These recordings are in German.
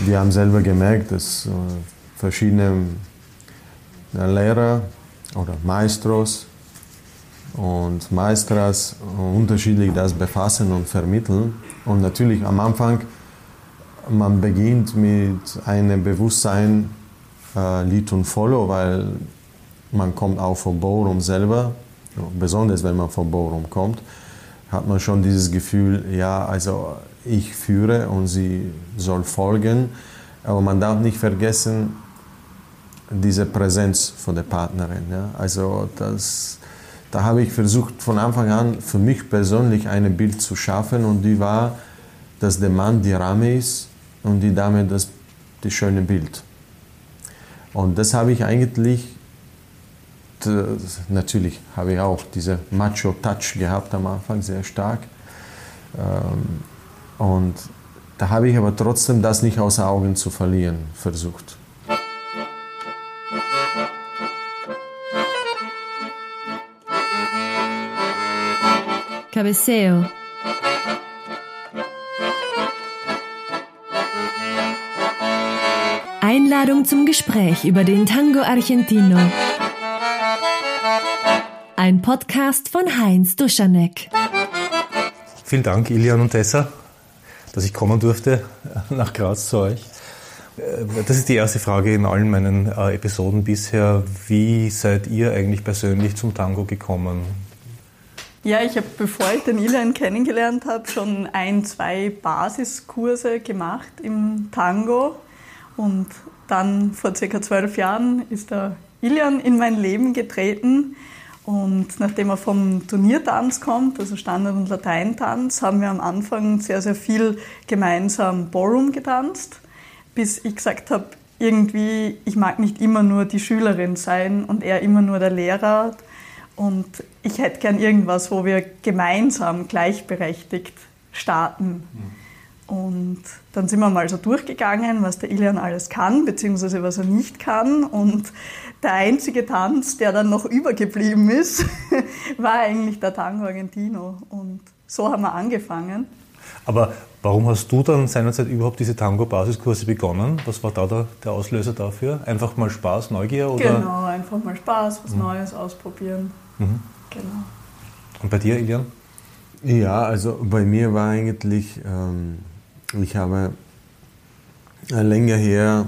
wir haben selber gemerkt, dass äh, verschiedene äh, Lehrer oder Maestros und Maestras unterschiedlich das befassen und vermitteln. Und natürlich am Anfang, man beginnt mit einem Bewusstsein, äh, Lead und Follow, weil man kommt auch vom Borum selber, besonders wenn man vom Borum kommt, hat man schon dieses Gefühl, ja, also ich führe und sie soll folgen. Aber man darf nicht vergessen, diese Präsenz von der Partnerin. Ja? Also das, da habe ich versucht von Anfang an für mich persönlich ein Bild zu schaffen und die war, dass der Mann die Ramme ist und die Dame das, das schöne Bild. Und das habe ich eigentlich, natürlich habe ich auch diese Macho-Touch gehabt am Anfang, sehr stark. Ähm, und da habe ich aber trotzdem das nicht aus Augen zu verlieren versucht. Cabeceo. Einladung zum Gespräch über den Tango Argentino. Ein Podcast von Heinz Duschanek. Vielen Dank, Ilian und Tessa dass ich kommen durfte nach Graz zu euch. Äh, das ist die erste Frage in allen meinen äh, Episoden bisher. Wie seid ihr eigentlich persönlich zum Tango gekommen? Ja, ich habe, bevor ich den Ilian kennengelernt habe, schon ein, zwei Basiskurse gemacht im Tango. Und dann vor circa zwölf Jahren ist der Ilian in mein Leben getreten. Und nachdem er vom Turniertanz kommt, also Standard- und Lateintanz, haben wir am Anfang sehr, sehr viel gemeinsam Ballroom getanzt, bis ich gesagt habe, irgendwie, ich mag nicht immer nur die Schülerin sein und er immer nur der Lehrer. Und ich hätte gern irgendwas, wo wir gemeinsam gleichberechtigt starten. Mhm. Und dann sind wir mal so durchgegangen, was der Ilian alles kann, beziehungsweise was er nicht kann. Und der einzige Tanz, der dann noch übergeblieben ist, war eigentlich der Tango Argentino. Und so haben wir angefangen. Aber warum hast du dann seinerzeit überhaupt diese Tango-Basiskurse begonnen? Was war da der, der, Auslöser dafür? Einfach mal Spaß, Neugier? Oder? Genau, einfach mal Spaß, was mhm. Neues ausprobieren. Mhm. Genau. Und bei dir, Ilian? Ja, also bei mir war eigentlich... Ähm ich habe länger her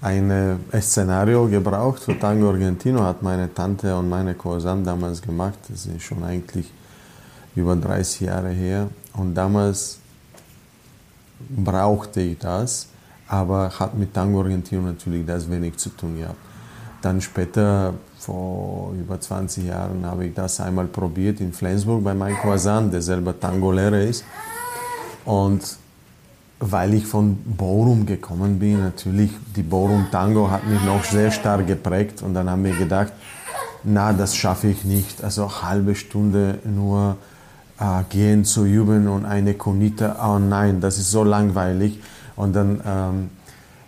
ein Szenario gebraucht für Tango Argentino, hat meine Tante und meine Cousin damals gemacht. Das ist schon eigentlich über 30 Jahre her. Und damals brauchte ich das, aber hat mit Tango Argentino natürlich das wenig zu tun gehabt. Dann später, vor über 20 Jahren, habe ich das einmal probiert in Flensburg bei meinem Cousin, der selber Tango-Lehrer ist. Und weil ich von Borum gekommen bin, natürlich, die Borum Tango hat mich noch sehr stark geprägt und dann haben wir gedacht, na, das schaffe ich nicht. Also halbe Stunde nur äh, gehen zu üben und eine Konite, oh nein, das ist so langweilig. Und dann ähm,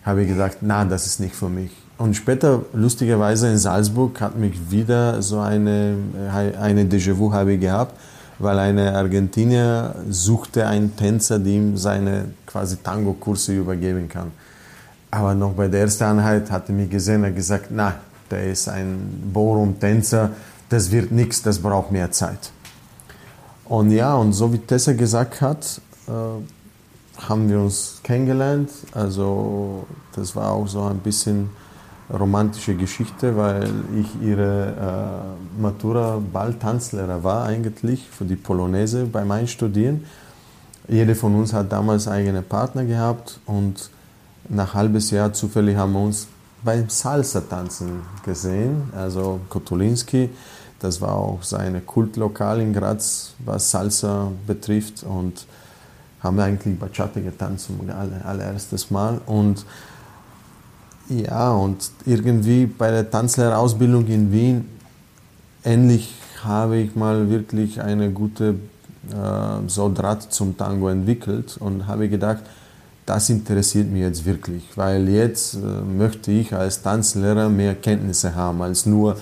habe ich gesagt, na, das ist nicht für mich. Und später, lustigerweise in Salzburg, hat mich wieder so eine, äh, eine Déjà-vu gehabt weil eine Argentinier suchte einen Tänzer, der ihm seine quasi Tango-Kurse übergeben kann. Aber noch bei der ersten Einheit hat er mich gesehen und gesagt, na, der ist ein Borum-Tänzer, das wird nichts, das braucht mehr Zeit. Und ja, und so wie Tessa gesagt hat, äh, haben wir uns kennengelernt. Also das war auch so ein bisschen romantische Geschichte, weil ich ihre äh, Matura Balltanzlehrer war eigentlich für die Polonaise bei meinen Studien. Jede von uns hat damals eigene Partner gehabt und nach halbes Jahr zufällig haben wir uns beim Salsa-Tanzen gesehen. Also Kotulinski, das war auch sein Kultlokal in Graz, was Salsa betrifft und haben eigentlich Bachata getanzt zum allererstes Mal und ja, und irgendwie bei der Tanzlehrerausbildung in Wien, endlich habe ich mal wirklich eine gute äh, so zum Tango entwickelt und habe gedacht, das interessiert mich jetzt wirklich, weil jetzt äh, möchte ich als Tanzlehrer mehr Kenntnisse haben als nur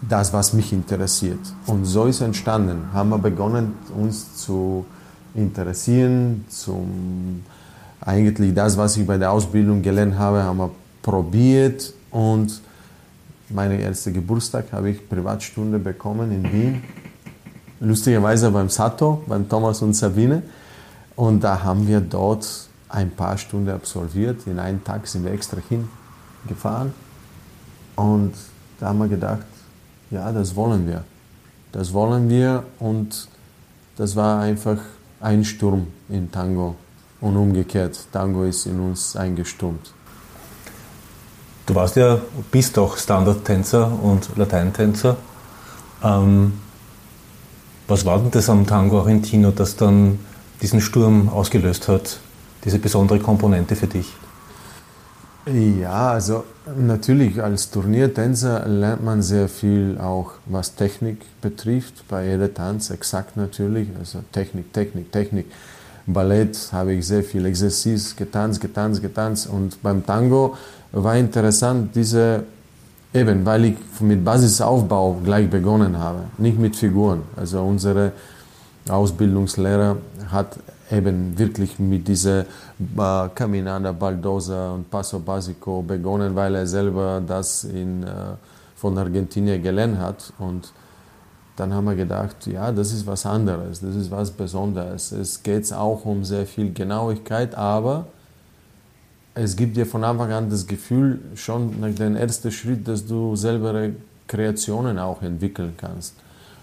das, was mich interessiert. Und so ist entstanden. Haben wir begonnen, uns zu interessieren, zum eigentlich das, was ich bei der Ausbildung gelernt habe, haben wir probiert und meine erste Geburtstag habe ich Privatstunde bekommen in Wien. Lustigerweise beim Sato, beim Thomas und Sabine. Und da haben wir dort ein paar Stunden absolviert. In einem Tag sind wir extra hingefahren. Und da haben wir gedacht, ja, das wollen wir. Das wollen wir. Und das war einfach ein Sturm in Tango. Und umgekehrt, Tango ist in uns eingestürmt. Du warst ja, bist doch Standardtänzer und Lateintänzer. Ähm, was war denn das am Tango Argentino, das dann diesen Sturm ausgelöst hat, diese besondere Komponente für dich? Ja, also natürlich als Turniertänzer lernt man sehr viel auch, was Technik betrifft, bei jedem Tanz exakt natürlich, also Technik, Technik, Technik. Ballett habe ich sehr viel Exerzice getanzt, getanzt, getanzt und beim Tango war interessant, diese, eben, weil ich mit Basisaufbau gleich begonnen habe, nicht mit Figuren. Also unsere Ausbildungslehrer hat eben wirklich mit dieser äh, Caminada Baldosa und Paso Basico begonnen, weil er selber das in, äh, von Argentinien gelernt hat. Und dann haben wir gedacht, ja, das ist was anderes, das ist was Besonderes. Es geht auch um sehr viel Genauigkeit, aber es gibt dir von Anfang an das Gefühl, schon nach dem ersten Schritt, dass du selber Kreationen auch entwickeln kannst.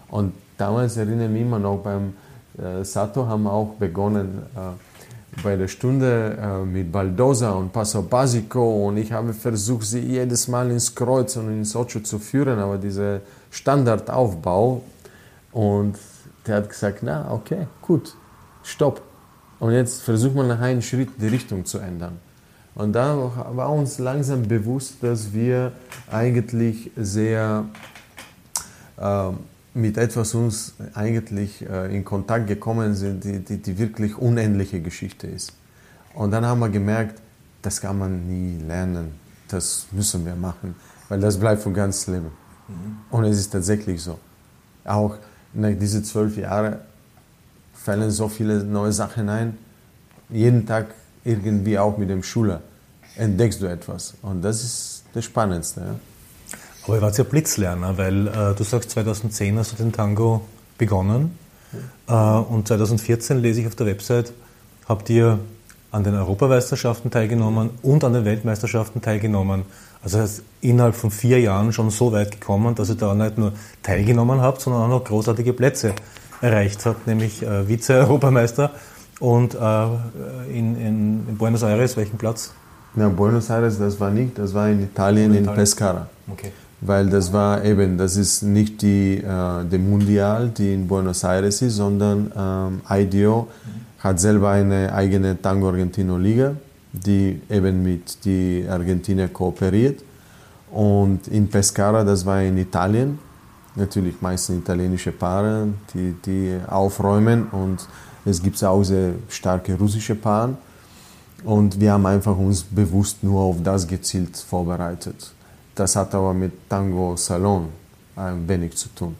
Und damals erinnere ich mich immer noch beim äh, Sato haben wir auch begonnen äh, bei der Stunde äh, mit Baldosa und Paso Basico und ich habe versucht, sie jedes Mal ins Kreuz und ins Ocho zu führen, aber dieser Standardaufbau und der hat gesagt, na okay, gut, stopp. Und jetzt versucht man nach einem Schritt die Richtung zu ändern. Und da war uns langsam bewusst, dass wir eigentlich sehr äh, mit etwas uns eigentlich äh, in Kontakt gekommen sind, die, die, die, wirklich unendliche Geschichte ist. Und dann haben wir gemerkt, das kann man nie lernen, das müssen wir machen, weil das bleibt für ganz Leben. Und es ist tatsächlich so. Auch nach diesen zwölf Jahren fallen so viele neue Sachen ein. Jeden Tag irgendwie auch mit dem Schüler entdeckst du etwas. Und das ist das Spannendste. Ja. Aber ihr wart ja Blitzlerner, weil äh, du sagst, 2010 hast du den Tango begonnen. Äh, und 2014 lese ich auf der Website, habt ihr an den Europameisterschaften teilgenommen und an den Weltmeisterschaften teilgenommen. Also das heißt, innerhalb von vier Jahren schon so weit gekommen, dass ihr da nicht nur teilgenommen habt, sondern auch noch großartige Plätze erreicht habt, nämlich äh, Vize-Europameister und äh, in, in, in Buenos Aires, welchen Platz? Na, Buenos Aires, das war nicht, das war in Italien, in, Italien. Pescara. Okay. Weil das war eben, das ist nicht die, äh, die Mundial, die in Buenos Aires ist, sondern ähm, IDO mhm. hat selber eine eigene Tango Argentino Liga, die eben mit die Argentinier kooperiert. Und in Pescara, das war in Italien, natürlich meistens italienische Paare, die, die aufräumen und es gibt auch sehr starke russische Paare. Und wir haben einfach uns bewusst nur auf das gezielt vorbereitet. Das hat aber mit Tango Salon ein wenig zu tun.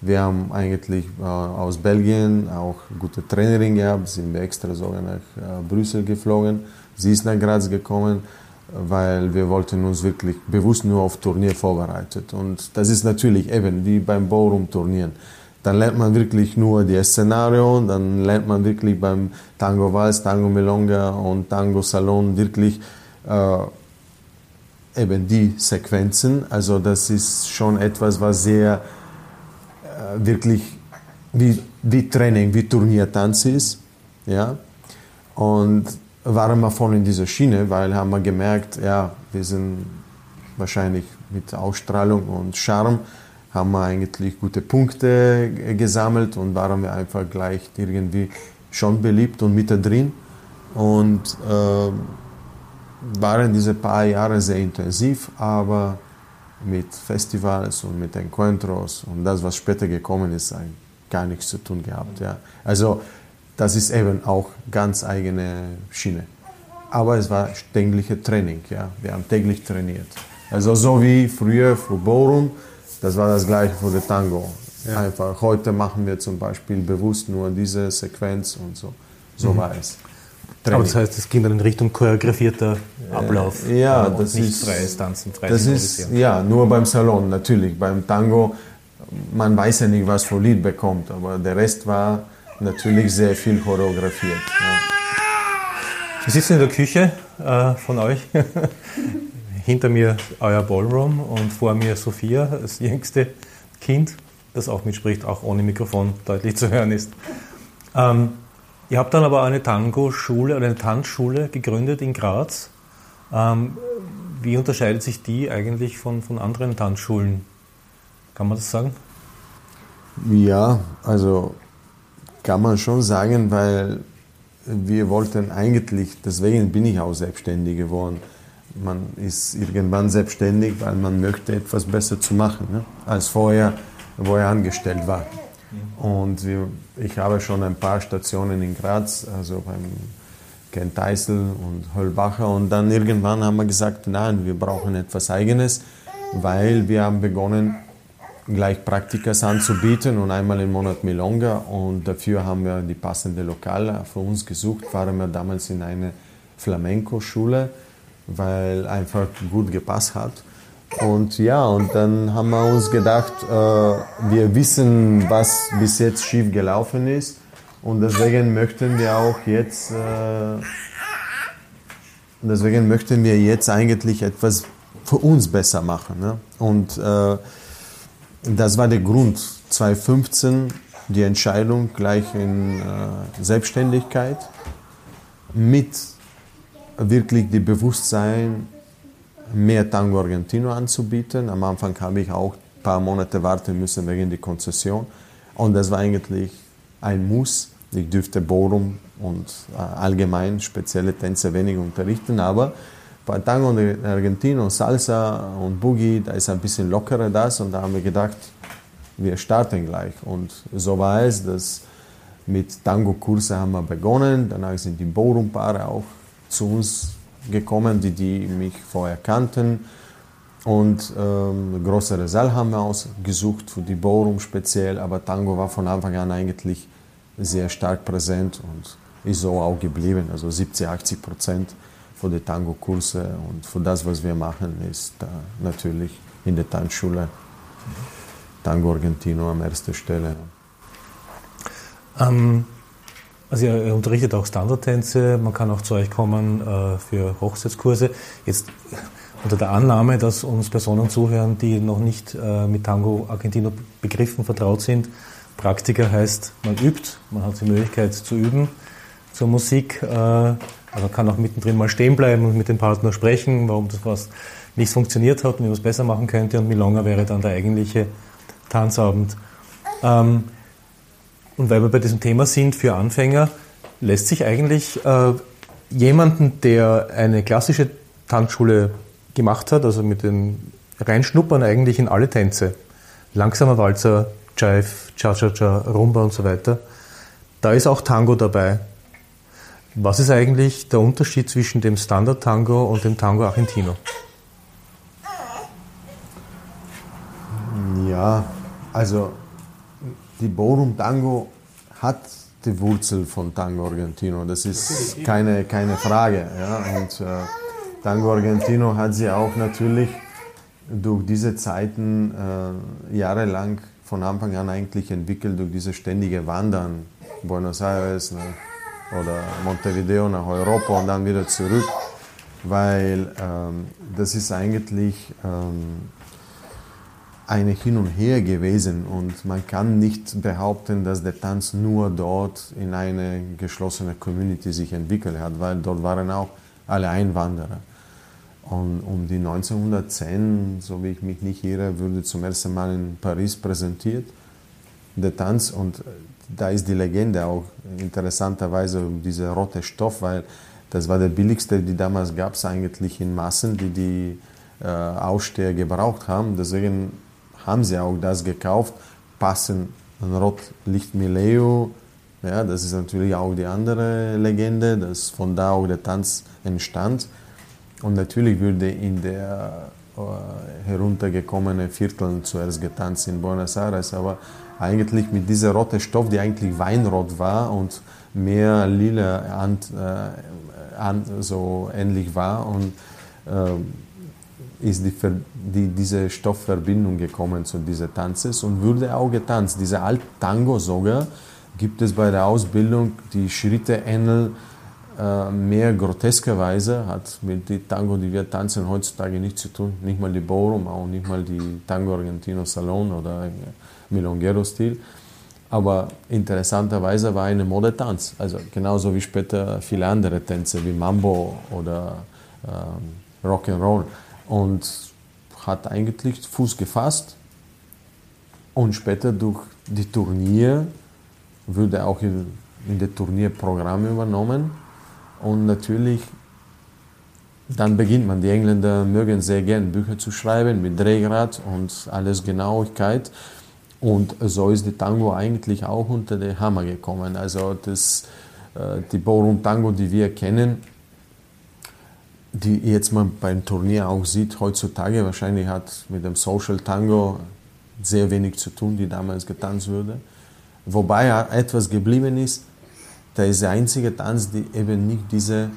Wir haben eigentlich äh, aus Belgien auch gute Trainerin gehabt, sind wir extra sogar nach äh, Brüssel geflogen. Sie ist nach Graz gekommen, weil wir wollten uns wirklich bewusst nur auf Turnier vorbereitet. Und das ist natürlich eben wie beim Ballroom-Turnieren dann lernt man wirklich nur die Szenario, dann lernt man wirklich beim Tango Vals, Tango Melonga und Tango Salon wirklich äh, eben die Sequenzen. Also das ist schon etwas, was sehr äh, wirklich wie, wie Training, wie Turniertanz ist. Ja? Und waren wir voll in dieser Schiene, weil haben wir gemerkt, ja, wir sind wahrscheinlich mit Ausstrahlung und Charme haben wir eigentlich gute Punkte gesammelt und waren wir einfach gleich irgendwie schon beliebt und mittendrin. Und äh, waren diese paar Jahre sehr intensiv, aber mit Festivals und mit Encuentros und das, was später gekommen ist, gar nichts zu tun gehabt. Ja. Also das ist eben auch ganz eigene Schiene. Aber es war tägliche Training. Ja. Wir haben täglich trainiert. Also so wie früher für Borum, das war das gleiche für den Tango. Ja. Einfach, heute machen wir zum Beispiel bewusst nur diese Sequenz und so. So mhm. war es. Training. Aber das heißt, es ging dann in Richtung choreografierter Ablauf. Äh, ja, äh, das nicht ist freies Tanzen, freies das ist ja nur beim Salon natürlich. Beim Tango, man weiß ja nicht, was für Lied bekommt, aber der Rest war natürlich sehr viel choreografiert. Ja. Wir sitzen in der Küche äh, von euch. Hinter mir euer Ballroom und vor mir Sophia, das jüngste Kind, das auch mitspricht, auch ohne Mikrofon deutlich zu hören ist. Ähm, ihr habt dann aber eine Tango-Schule, eine Tanzschule gegründet in Graz. Ähm, wie unterscheidet sich die eigentlich von, von anderen Tanzschulen? Kann man das sagen? Ja, also kann man schon sagen, weil wir wollten eigentlich, deswegen bin ich auch selbstständig geworden. Man ist irgendwann selbstständig, weil man möchte etwas besser zu machen, ne? als vorher, wo er angestellt war. Und wir, ich habe schon ein paar Stationen in Graz, also beim Kent Eisel und Höllbacher. Und dann irgendwann haben wir gesagt, nein, wir brauchen etwas Eigenes, weil wir haben begonnen, gleich Praktikas anzubieten und einmal im Monat Milonga. Und dafür haben wir die passende Lokale für uns gesucht. Waren wir damals in eine Flamenco-Schule, weil einfach gut gepasst hat. Und ja, und dann haben wir uns gedacht, äh, wir wissen, was bis jetzt schief gelaufen ist. Und deswegen möchten wir auch jetzt, äh, deswegen möchten wir jetzt eigentlich etwas für uns besser machen. Ne? Und äh, das war der Grund. 2015 die Entscheidung gleich in äh, Selbstständigkeit mit wirklich dem Bewusstsein, mehr Tango Argentino anzubieten. Am Anfang habe ich auch ein paar Monate warten müssen wegen der Konzession. Und das war eigentlich ein Muss. Ich dürfte Borum und äh, allgemein spezielle Tänze wenig unterrichten, aber bei Tango und Argentino, Salsa und Boogie, da ist ein bisschen lockerer das und da haben wir gedacht, wir starten gleich. Und so war es, dass mit Tango-Kurse haben wir begonnen, danach sind die Borum-Paare auch zu uns gekommen, die, die mich vorher kannten. Und ähm, einen größeren Saal haben wir ausgesucht für die Borum speziell, aber Tango war von Anfang an eigentlich sehr stark präsent und ist so auch geblieben. Also 70, 80 Prozent für die Tango-Kurse und für das, was wir machen, ist äh, natürlich in der Tanzschule Tango Argentino an erster Stelle. Ähm, also ihr unterrichtet auch Standardtänze, man kann auch zu euch kommen äh, für Hochzeitskurse. Jetzt unter der Annahme, dass uns Personen zuhören, die noch nicht äh, mit Tango Argentino Begriffen vertraut sind. Praktiker heißt, man übt, man hat die Möglichkeit zu üben zur Musik. Äh, also kann auch mittendrin mal stehen bleiben und mit dem Partner sprechen, warum das was nicht funktioniert hat und wie man es besser machen könnte. Und Milonga wäre dann der eigentliche Tanzabend. Ähm, und weil wir bei diesem Thema sind für Anfänger, lässt sich eigentlich äh, jemanden, der eine klassische Tanzschule gemacht hat, also mit den Reinschnuppern eigentlich in alle Tänze, langsamer Walzer, Jive, Cha-Cha-Cha, Rumba und so weiter, da ist auch Tango dabei. Was ist eigentlich der Unterschied zwischen dem Standard-Tango und dem Tango Argentino? Ja, also die Borum Tango hat die Wurzel von Tango Argentino. Das ist keine, keine Frage. Ja? Und äh, Tango Argentino hat sie auch natürlich durch diese Zeiten äh, jahrelang von Anfang an eigentlich entwickelt, durch dieses ständige Wandern. Buenos Aires, ne? Oder Montevideo nach Europa und dann wieder zurück, weil ähm, das ist eigentlich ähm, eine Hin und Her gewesen und man kann nicht behaupten, dass der Tanz nur dort in eine geschlossene Community sich entwickelt hat, weil dort waren auch alle Einwanderer. Und um die 1910, so wie ich mich nicht irre, wurde zum ersten Mal in Paris präsentiert der Tanz und da ist die Legende auch interessanterweise um dieser rote Stoff, weil das war der billigste, die damals gab es eigentlich in Massen, die die äh, Aussteher gebraucht haben. Deswegen haben sie auch das gekauft, passen ein Rotlicht Mileo. Ja, das ist natürlich auch die andere Legende, dass von da auch der Tanz entstand. Und natürlich würde in der äh, heruntergekommene Vierteln zuerst getanzt in Buenos Aires, aber eigentlich mit dieser roten Stoff, die eigentlich Weinrot war und mehr lila Hand, äh, Hand so ähnlich war und äh, ist die, die, diese Stoffverbindung gekommen zu dieser Tanzes und wurde auch getanzt. Dieser Alt Tango sogar gibt es bei der Ausbildung die Schritte ähneln äh, mehr groteskerweise, hat mit dem Tango, die wir tanzen, heutzutage nichts zu tun. Nicht mal die Ballroom, auch nicht mal die Tango Argentino Salon oder Milongero-Stil. Aber interessanterweise war eine Modetanz. Also genauso wie später viele andere Tänze wie Mambo oder ähm, Rock'n'Roll. Und hat eigentlich Fuß gefasst. Und später durch die Turnier wurde auch in, in das Turnierprogramm übernommen und natürlich, dann beginnt man. Die Engländer mögen sehr gern Bücher zu schreiben mit Drehgrad und alles Genauigkeit. Und so ist die Tango eigentlich auch unter den Hammer gekommen. Also das, äh, die Ballroom Tango, die wir kennen, die jetzt man beim Turnier auch sieht, heutzutage wahrscheinlich hat mit dem Social Tango sehr wenig zu tun, die damals getanzt wurde. Wobei etwas geblieben ist, der ist der einzige Tanz, der eben nicht diese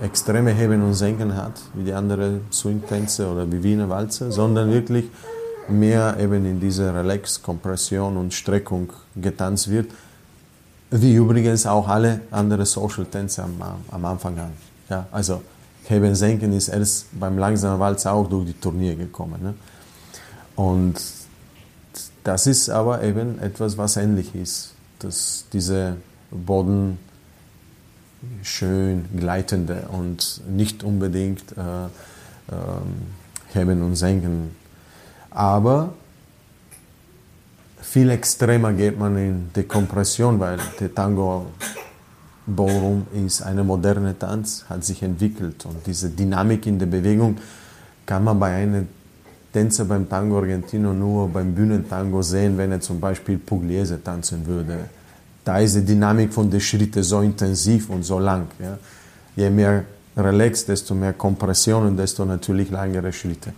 extreme Heben und Senken hat, wie die anderen Swing-Tänze oder wie Wiener Walzer, sondern wirklich mehr eben in dieser Relax, Kompression und Streckung getanzt wird, wie übrigens auch alle anderen Social-Tänze am, am Anfang an. Ja, also Heben, Senken ist erst beim langsamen Walzer auch durch die Turnier gekommen. Ne? Und das ist aber eben etwas, was ähnlich ist, dass diese Boden schön gleitende und nicht unbedingt äh, äh, heben und senken. Aber viel extremer geht man in die Kompression, weil der Tango Ballroom ist eine moderne Tanz, hat sich entwickelt und diese Dynamik in der Bewegung kann man bei einem Tänzer beim Tango Argentino nur beim Bühnentango sehen, wenn er zum Beispiel Pugliese tanzen würde da ist die Dynamik von den Schritten so intensiv und so lang. Ja. Je mehr Relax, desto mehr Kompression und desto natürlich langere Schritte.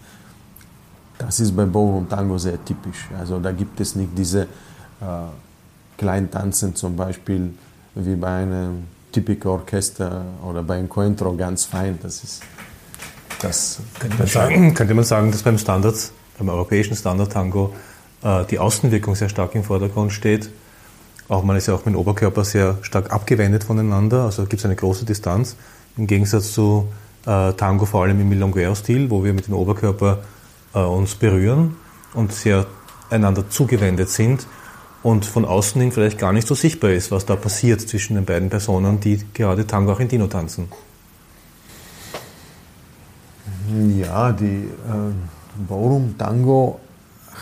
Das ist bei Ballroom Tango sehr typisch. Also da gibt es nicht diese äh, kleinen Tanzen zum Beispiel wie bei einem typischen Orchester oder bei einem Coentro ganz fein. Das ist das könnte man sagen, könnte man sagen, dass beim Standard, beim europäischen Standard Tango äh, die Außenwirkung sehr stark im Vordergrund steht auch man ist ja auch mit dem Oberkörper sehr stark abgewendet voneinander, also gibt es eine große Distanz. Im Gegensatz zu äh, Tango vor allem im Milonguero-Stil, wo wir mit dem Oberkörper uns berühren und sehr einander zugewendet sind und von außen hin vielleicht gar nicht so sichtbar ist, was da passiert zwischen den beiden Personen, die gerade Tango Argentino tanzen. Ja, die äh, Ballroom Tango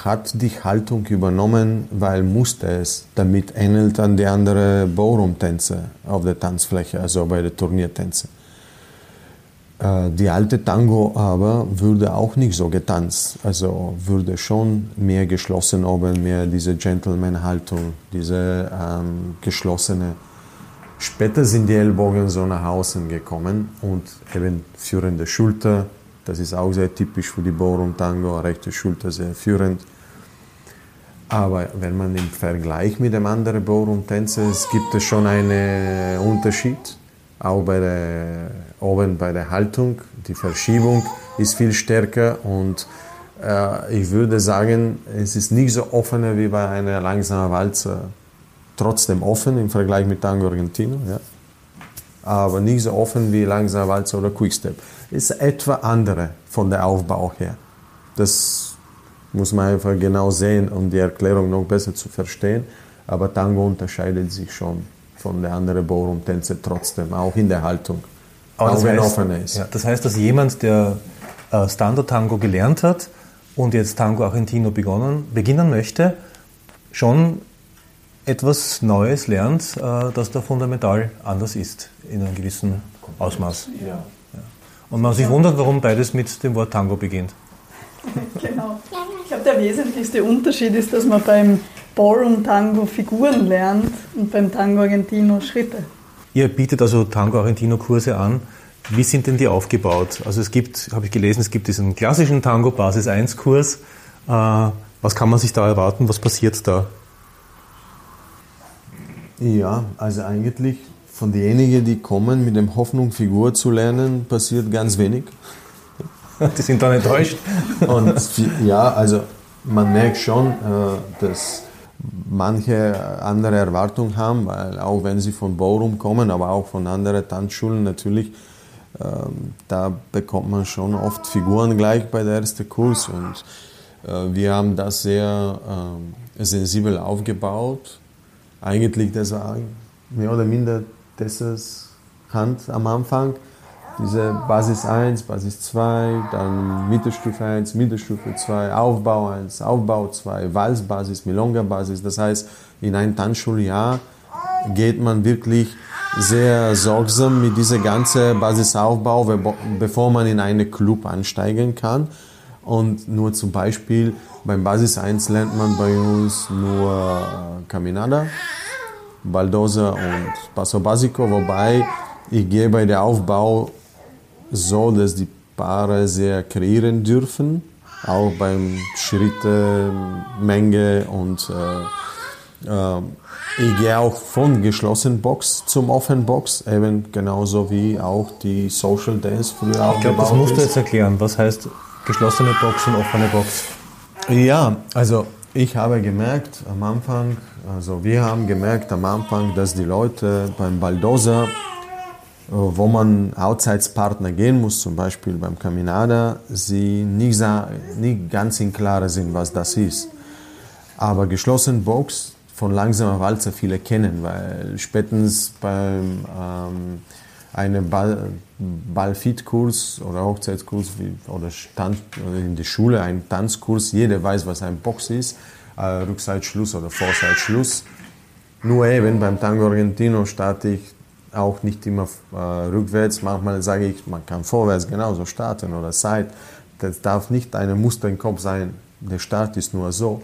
hat die Haltung übernommen, weil musste es, damit ähnelt an die anderen Ballroom-Tänze auf der Tanzfläche, also bei den Turniertänzen. Äh, die alte Tango aber würde auch nicht so getanzt, also würde schon mehr geschlossen oben, mehr diese Gentleman-Haltung, diese ähm, geschlossene. Später sind die Ellbogen so nach außen gekommen und eben führende Schulter, das ist auch sehr typisch für die Ballroom Tango, rechte Schulter sehr führend. Aber wenn man im Vergleich mit dem anderen Ballroom Tänzer, es gibt es schon einen Unterschied. Auch bei der, oben bei der Haltung, die Verschiebung ist viel stärker und äh, ich würde sagen, es ist nicht so offen wie bei einer langsamen Walze. Trotzdem offen im Vergleich mit Tango Argentino, ja. aber nicht so offen wie langsamer Walze oder Quickstep ist etwa andere von der Aufbau her. Das muss man einfach genau sehen, um die Erklärung noch besser zu verstehen. Aber Tango unterscheidet sich schon von der anderen Ballroom-Tänze trotzdem, auch in der Haltung. Aber auch wenn heißt, offener ist. Ja, das heißt, dass jemand, der äh, Standard-Tango gelernt hat und jetzt Tango Argentino begonnen, beginnen möchte, schon etwas Neues lernt, äh, das da fundamental anders ist in einem gewissen Ausmaß. Ja. Und man sich wundert, warum beides mit dem Wort Tango beginnt. Genau. Ich glaube, der wesentlichste Unterschied ist, dass man beim Ballroom Tango Figuren lernt und beim Tango Argentino Schritte. Ihr bietet also Tango Argentino Kurse an. Wie sind denn die aufgebaut? Also es gibt, habe ich gelesen, es gibt diesen klassischen Tango Basis 1 Kurs. Äh, was kann man sich da erwarten? Was passiert da? Ja, also eigentlich von denjenigen, die kommen mit der Hoffnung, Figur zu lernen, passiert ganz wenig. Die sind dann enttäuscht. Und ja, also man merkt schon, äh, dass manche andere Erwartungen haben, weil auch wenn sie von Borum kommen, aber auch von anderen Tanzschulen natürlich, ähm, da bekommt man schon oft Figuren gleich bei der ersten Kurs und äh, wir haben das sehr ähm, sensibel aufgebaut. Eigentlich, das war mehr oder minder Tessers Hand am Anfang. Diese Basis 1, Basis 2, dann Mittelstufe 1, Mittelstufe 2, Aufbau 1, Aufbau 2, Walzbasis, Milonga-Basis. Das heißt, in ein Tanzschuljahr geht man wirklich sehr sorgsam mit dieser ganzen Basisaufbau, bevor man in einen Club ansteigen kann. Und nur zum Beispiel beim Basis 1 lernt man bei uns nur Caminada, Baldosa und Passo Basico, wobei ich gehe bei der Aufbau so, dass die Paare sehr kreieren dürfen, auch beim Schritte, Menge und äh, äh, ich gehe auch von geschlossenen Box zum Offen Box, eben genauso wie auch die Social Dance früher auch. Ich glaube, das musst du jetzt erklären. Was heißt geschlossene Box und offene Box? Ja, also ich habe gemerkt am Anfang, also wir haben gemerkt am Anfang, dass die Leute beim Baldoser, äh, wo man Outsides-Partner gehen muss, zum Beispiel beim Caminada, sie nicht, nicht ganz im Klaren sind, was das ist. Aber geschlossene Box von langsamer Walzer viele kennen, weil spätestens beim ähm, einem Ball, Ballfit-Kurs oder Hochzeitskurs oder, Stand, in der Schule ein Tanzkurs, jeder weiß, was ein Box ist, äh, Rückseitschluss oder Vorseitschluss. Nur eben beim Tango Argentino starte ich auch nicht immer äh, rückwärts. Manchmal sage ich, man kann vorwärts genauso starten oder Seit. Das darf nicht ein Muster im Kopf sein. Der Start ist nur so.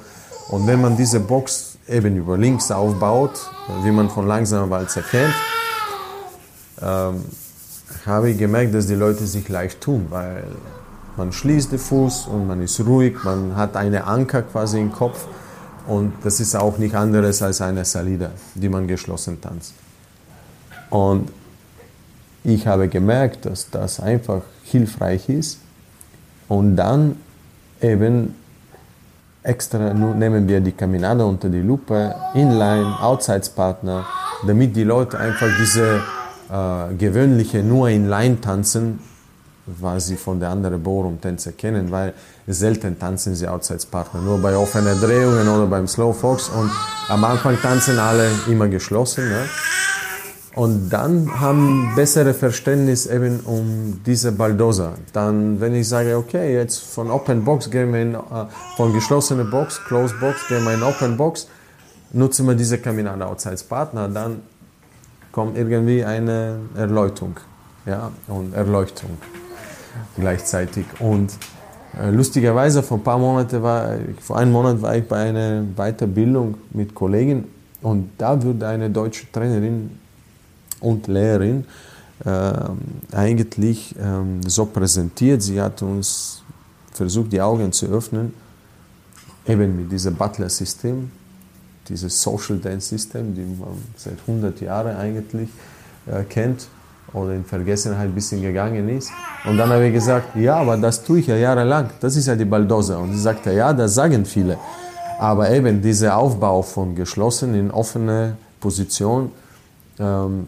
Und wenn man diese Box eben über links aufbaut, wie man von langsamer Walzer kennt, ähm, habe ich gemerkt, dass die Leute sich leicht tun, weil man schließt den Fuß und man ist ruhig, man hat eine Anker quasi im Kopf und das ist auch nicht anderes als eine Salida, die man geschlossen tanzt. Und ich habe gemerkt, dass das einfach hilfreich ist und dann eben extra nehmen wir die Caminada unter die Lupe, Inline, Outsides-Partner, damit die Leute einfach diese äh, gewöhnliche nur Inline tanzen, was sie von der anderen Bohrumtänze kennen, weil selten tanzen sie Outsides-Partner, nur bei offenen Drehungen oder beim Slow Fox und am Anfang tanzen alle immer geschlossen. Ne? Und dann haben bessere Verständnis eben um diese Baldosa. Dann, wenn ich sage, okay, jetzt von Open Box gehen wir in, äh, von geschlossene Box, Closed Box gehen wir in Open Box, nutzen wir diese Caminada als Partner, dann kommt irgendwie eine Erleuchtung, ja, und Erleuchtung gleichzeitig. Und äh, lustigerweise vor ein paar Monaten war, vor einem Monat war ich bei einer Weiterbildung mit Kollegen und da wurde eine deutsche Trainerin und Lehrerin äh, eigentlich äh, so präsentiert. Sie hat uns versucht, die Augen zu öffnen, eben mit diesem Butler-System, dieses Social Dance-System, die man seit 100 Jahren eigentlich äh, kennt oder in Vergessenheit ein bisschen gegangen ist. Und dann habe ich gesagt, ja, aber das tue ich ja jahrelang. Das ist ja die Baldosa. Und sie sagte, ja, das sagen viele. Aber eben dieser Aufbau von geschlossen in offene Position, ähm,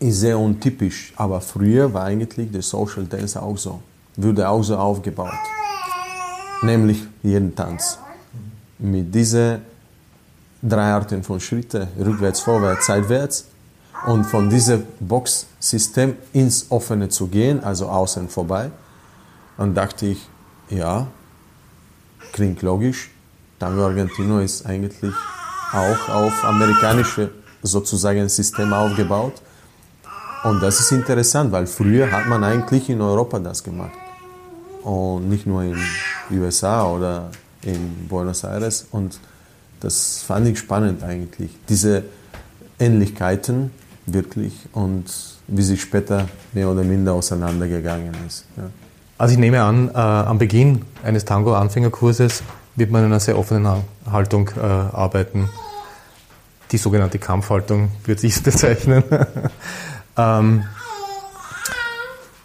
ist sehr untypisch, aber früher war eigentlich der Social Dance auch so, wurde auch so aufgebaut. Nämlich jeden Tanz. Mit diesen drei Arten von Schritten, rückwärts, vorwärts, seitwärts, und von diesem Boxsystem ins Offene zu gehen, also außen vorbei. Dann dachte ich, ja, klingt logisch. Tango Argentino ist eigentlich auch auf amerikanische sozusagen System aufgebaut. Und das ist interessant, weil früher hat man eigentlich in Europa das gemacht. Und nicht nur in USA oder in Buenos Aires. Und das fand ich spannend eigentlich. Diese Ähnlichkeiten wirklich und wie sich später mehr oder minder auseinandergegangen ist. Ja. Also ich nehme an, äh, am Beginn eines Tango-Anfängerkurses wird man in einer sehr offenen Haltung äh, arbeiten. die sogenannte Kampfhaltung, würde ich es bezeichnen. Ähm,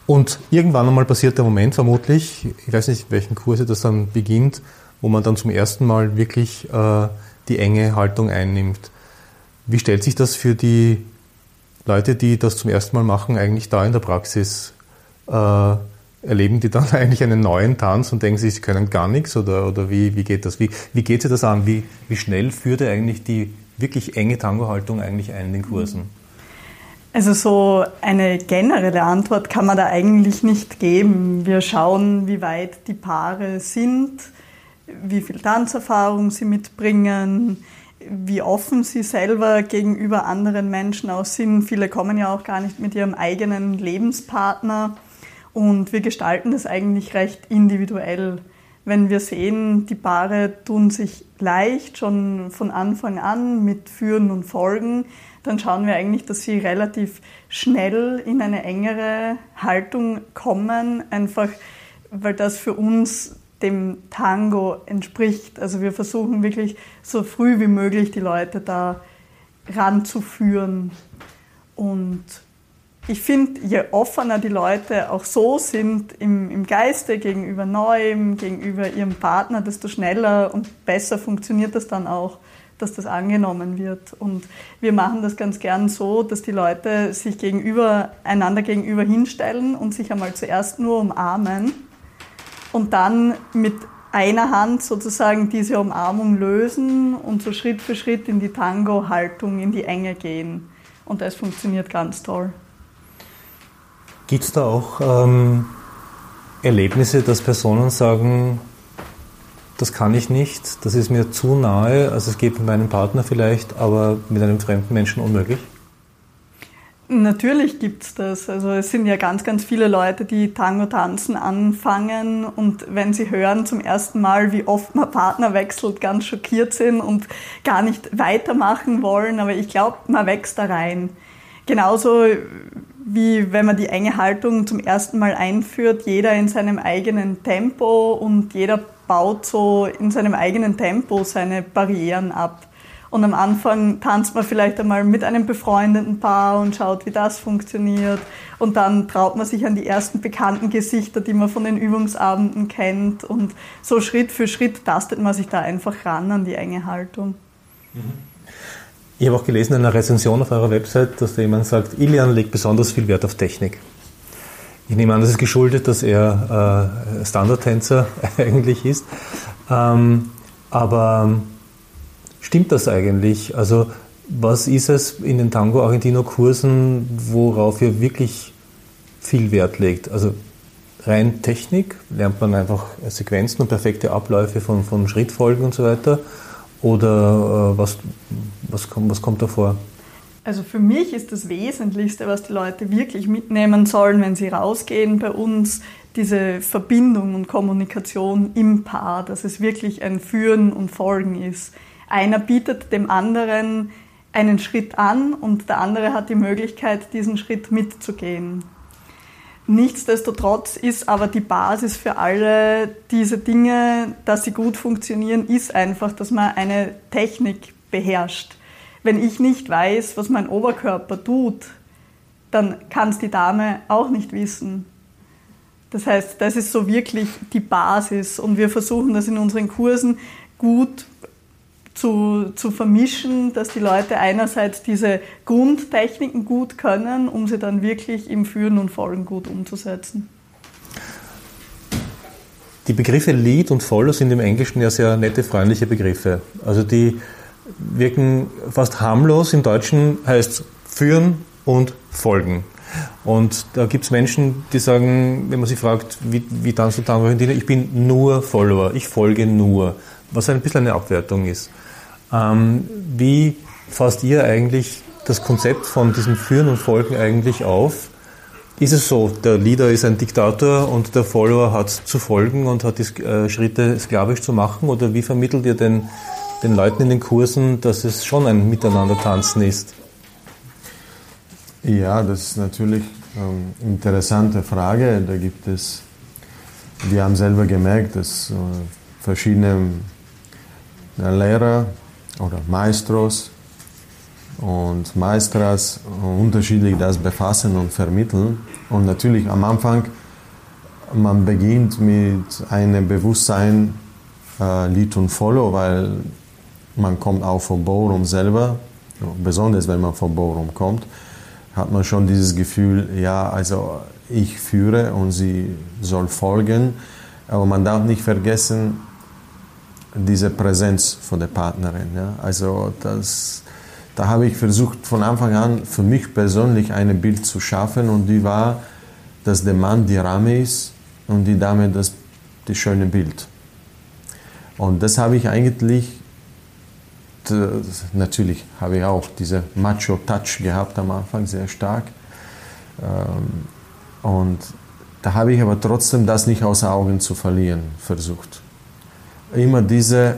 und irgendwann einmal passiert der Moment vermutlich, ich weiß nicht, welchen Kurse das dann beginnt, wo man dann zum ersten Mal wirklich äh, die enge Haltung einnimmt. Wie stellt sich das für die Leute, die das zum ersten Mal machen, eigentlich da in der Praxis? Äh, erleben die dann eigentlich einen neuen Tanz und denken sie, sie können gar nichts oder, oder wie, wie geht das? Wie, wie geht sie das an? Wie, wie schnell führt er eigentlich die wirklich enge Tango-Haltung eigentlich ein in den Kursen? Also so eine generelle Antwort kann man da eigentlich nicht geben. Wir schauen, wie weit die Paare sind, wie viel Tanzerfahrung sie mitbringen, wie offen sie selber gegenüber anderen Menschen auch sind. Viele kommen ja auch gar nicht mit ihrem eigenen Lebenspartner und wir gestalten das eigentlich recht individuell. Wenn wir sehen, die Paare tun sich leicht schon von Anfang an mit Führen und Folgen, dann schauen wir eigentlich, dass sie relativ schnell in eine engere Haltung kommen, einfach weil das für uns dem Tango entspricht. Also wir versuchen wirklich so früh wie möglich die Leute da ranzuführen. Und ich finde, je offener die Leute auch so sind im, im Geiste gegenüber Neuem, gegenüber ihrem Partner, desto schneller und besser funktioniert das dann auch, dass das angenommen wird. Und wir machen das ganz gern so, dass die Leute sich gegenüber, einander gegenüber hinstellen und sich einmal zuerst nur umarmen und dann mit einer Hand sozusagen diese Umarmung lösen und so Schritt für Schritt in die Tango-Haltung, in die Enge gehen. Und das funktioniert ganz toll. Gibt es da auch ähm, Erlebnisse, dass Personen sagen, das kann ich nicht, das ist mir zu nahe, also es geht mit meinem Partner vielleicht, aber mit einem fremden Menschen unmöglich? Natürlich gibt es das. Also es sind ja ganz, ganz viele Leute, die Tango tanzen anfangen und wenn sie hören zum ersten Mal, wie oft man Partner wechselt, ganz schockiert sind und gar nicht weitermachen wollen. Aber ich glaube, man wächst da rein. Genauso wie wenn man die enge Haltung zum ersten Mal einführt, jeder in seinem eigenen Tempo und jeder baut so in seinem eigenen Tempo seine Barrieren ab. Und am Anfang tanzt man vielleicht einmal mit einem befreundeten Paar und schaut, wie das funktioniert. Und dann traut man sich an die ersten bekannten Gesichter, die man von den Übungsabenden kennt. Und so Schritt für Schritt tastet man sich da einfach ran an die enge Haltung. Mhm. Ich habe auch gelesen in einer Rezension auf eurer Website, dass da jemand sagt, Ilian legt besonders viel Wert auf Technik. Ich nehme an, das ist geschuldet, dass er äh, Standardtänzer eigentlich ist. Ähm, aber stimmt das eigentlich? Also was ist es in den Tango Argentino Kursen, worauf ihr wirklich viel Wert legt? Also rein Technik, lernt man einfach Sequenzen und perfekte Abläufe von, von Schrittfolgen und so weiter? Oder äh, was, was, kommt, was kommt da vor? Also für mich ist das Wesentlichste, was die Leute wirklich mitnehmen sollen, wenn sie rausgehen bei uns, diese Verbindung und Kommunikation im Paar, dass es wirklich ein Führen und Folgen ist. Einer bietet dem anderen einen Schritt an und der andere hat die Möglichkeit, diesen Schritt mitzugehen. Nichtsdestotrotz ist aber die Basis für alle diese Dinge, dass sie gut funktionieren, ist einfach, dass man eine Technik beherrscht. Wenn ich nicht weiß, was mein Oberkörper tut, dann kann es die Dame auch nicht wissen. Das heißt, das ist so wirklich die Basis und wir versuchen das in unseren Kursen gut zu, zu vermischen, dass die Leute einerseits diese Grundtechniken gut können, um sie dann wirklich im Führen und Folgen gut umzusetzen. Die Begriffe Lead und Follow sind im Englischen ja sehr nette, freundliche Begriffe. Also die wirken fast harmlos. Im Deutschen heißt führen und folgen. Und da gibt es Menschen, die sagen, wenn man sie fragt, wie, wie tanzt du Tango Argentina, ich bin nur Follower, ich folge nur, was ein bisschen eine Abwertung ist. Ähm, wie fasst ihr eigentlich das Konzept von diesem Führen und Folgen eigentlich auf? Ist es so, der Leader ist ein Diktator und der Follower hat zu folgen und hat die äh, Schritte sklavisch zu machen? Oder wie vermittelt ihr den, den Leuten in den Kursen, dass es schon ein Miteinander-Tanzen ist? Ja, das ist natürlich eine ähm, interessante Frage. Da gibt es, wir haben selber gemerkt, dass äh, verschiedene Lehrer oder Maestros und Maestras unterschiedlich das befassen und vermitteln. Und natürlich am Anfang, man beginnt mit einem Bewusstsein, äh, Lead und Follow, weil man kommt auch vom Ballroom selber, besonders wenn man vom Ballroom kommt, hat man schon dieses Gefühl, ja, also ich führe und sie soll folgen. Aber man darf nicht vergessen, diese Präsenz von der Partnerin. Ja? Also das, da habe ich versucht von Anfang an für mich persönlich ein Bild zu schaffen und die war, dass der Mann die Ramme ist und die Dame das, das schöne Bild. Und das habe ich eigentlich, natürlich habe ich auch diese Macho-Touch gehabt am Anfang, sehr stark. Ähm, und da habe ich aber trotzdem das nicht außer Augen zu verlieren versucht. Immer diese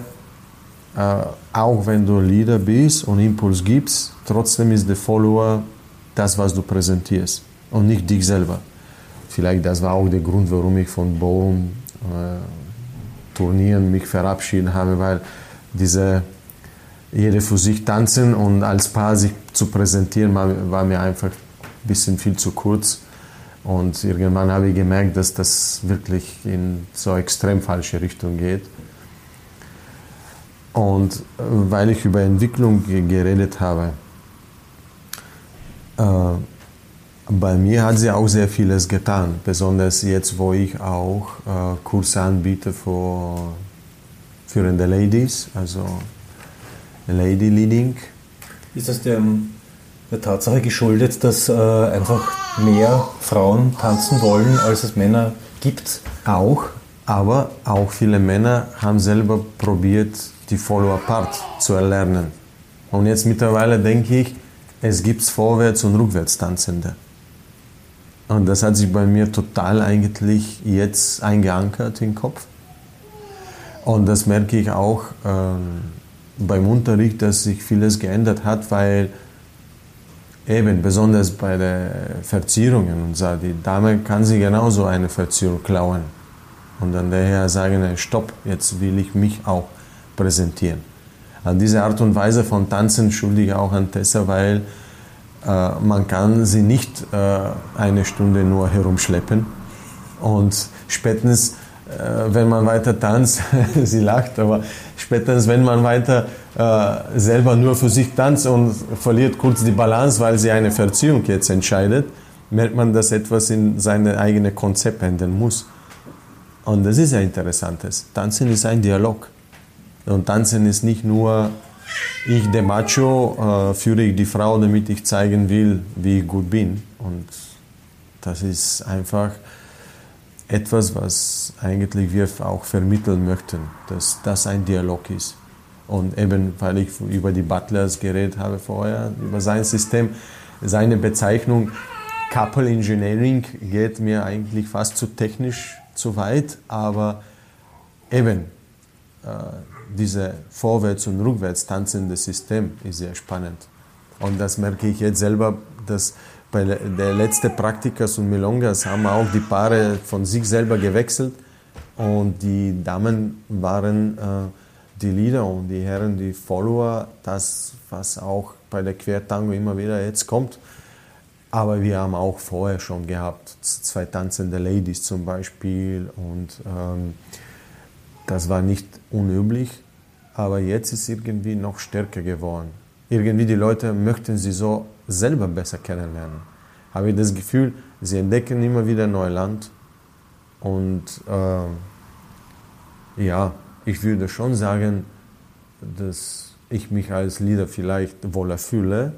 äh, auch wenn du Leader bist und Impuls gibst, trotzdem ist der Follower das, was du präsentierst und nicht dich selber. Vielleicht das war auch der Grund, warum ich von Borum äh, Turnieren mich verabschieden habe, weil diese jeder für sich tanzen und als Paar sich zu präsentieren, war mir einfach ein bisschen viel zu kurz. Und irgendwann habe ich gemerkt, dass das wirklich in so extrem falsche Richtung geht. Und äh, weil ich über Entwicklung geredet habe, äh, bei mir hat sie auch sehr vieles getan, besonders jetzt, wo ich auch äh, Kurse anbiete für führende Ladies, also Lady Leading. Ist das der, der Tatsache geschuldet, dass äh, einfach mehr Frauen tanzen wollen, als es Männer gibt? Auch, aber auch viele Männer haben selber probiert, die Follower-Part zu erlernen. Und jetzt mittlerweile denke ich, es gibt Vorwärts- und Rückwärts-Tanzende. Und das hat sich bei mir total eigentlich jetzt eingeankert im Kopf. Und das merke ich auch ähm, beim Unterricht, dass sich vieles geändert hat, weil eben besonders bei den Verzierungen und so, die Dame kann sich genauso eine Verzierung klauen. Und dann daher sagen, stopp, jetzt will ich mich auch präsentieren. Also diese Art und Weise von Tanzen schuldige ich auch an Tessa, weil äh, man kann sie nicht äh, eine Stunde nur herumschleppen und spätestens äh, wenn man weiter tanzt, sie lacht, aber spätestens wenn man weiter äh, selber nur für sich tanzt und verliert kurz die Balance, weil sie eine Verziehung jetzt entscheidet, merkt man, dass etwas in seine eigene Konzept ändern muss. Und das ist ja interessantes. Tanzen ist ein Dialog. Und Tanzen ist nicht nur ich, der Macho, äh, führe ich die Frau, damit ich zeigen will, wie ich gut bin. Und das ist einfach etwas, was eigentlich wir auch vermitteln möchten, dass das ein Dialog ist. Und eben, weil ich über die Butlers geredet habe vorher, über sein System, seine Bezeichnung Couple Engineering geht mir eigentlich fast zu technisch zu weit, aber eben, äh, dieses Vorwärts- und Rückwärts tanzende System ist sehr spannend. Und das merke ich jetzt selber, dass bei der letzten Praktikas und Milongas haben auch die Paare von sich selber gewechselt und die Damen waren äh, die Leader und die Herren die Follower, das was auch bei der Quertango immer wieder jetzt kommt. Aber wir haben auch vorher schon gehabt, zwei tanzende Ladies zum Beispiel und ähm, das war nicht unüblich, aber jetzt ist irgendwie noch stärker geworden. Irgendwie die Leute möchten sie so selber besser kennenlernen. Habe ich das Gefühl, sie entdecken immer wieder Neuland und äh, ja, ich würde schon sagen, dass ich mich als Leader vielleicht wohler fühle,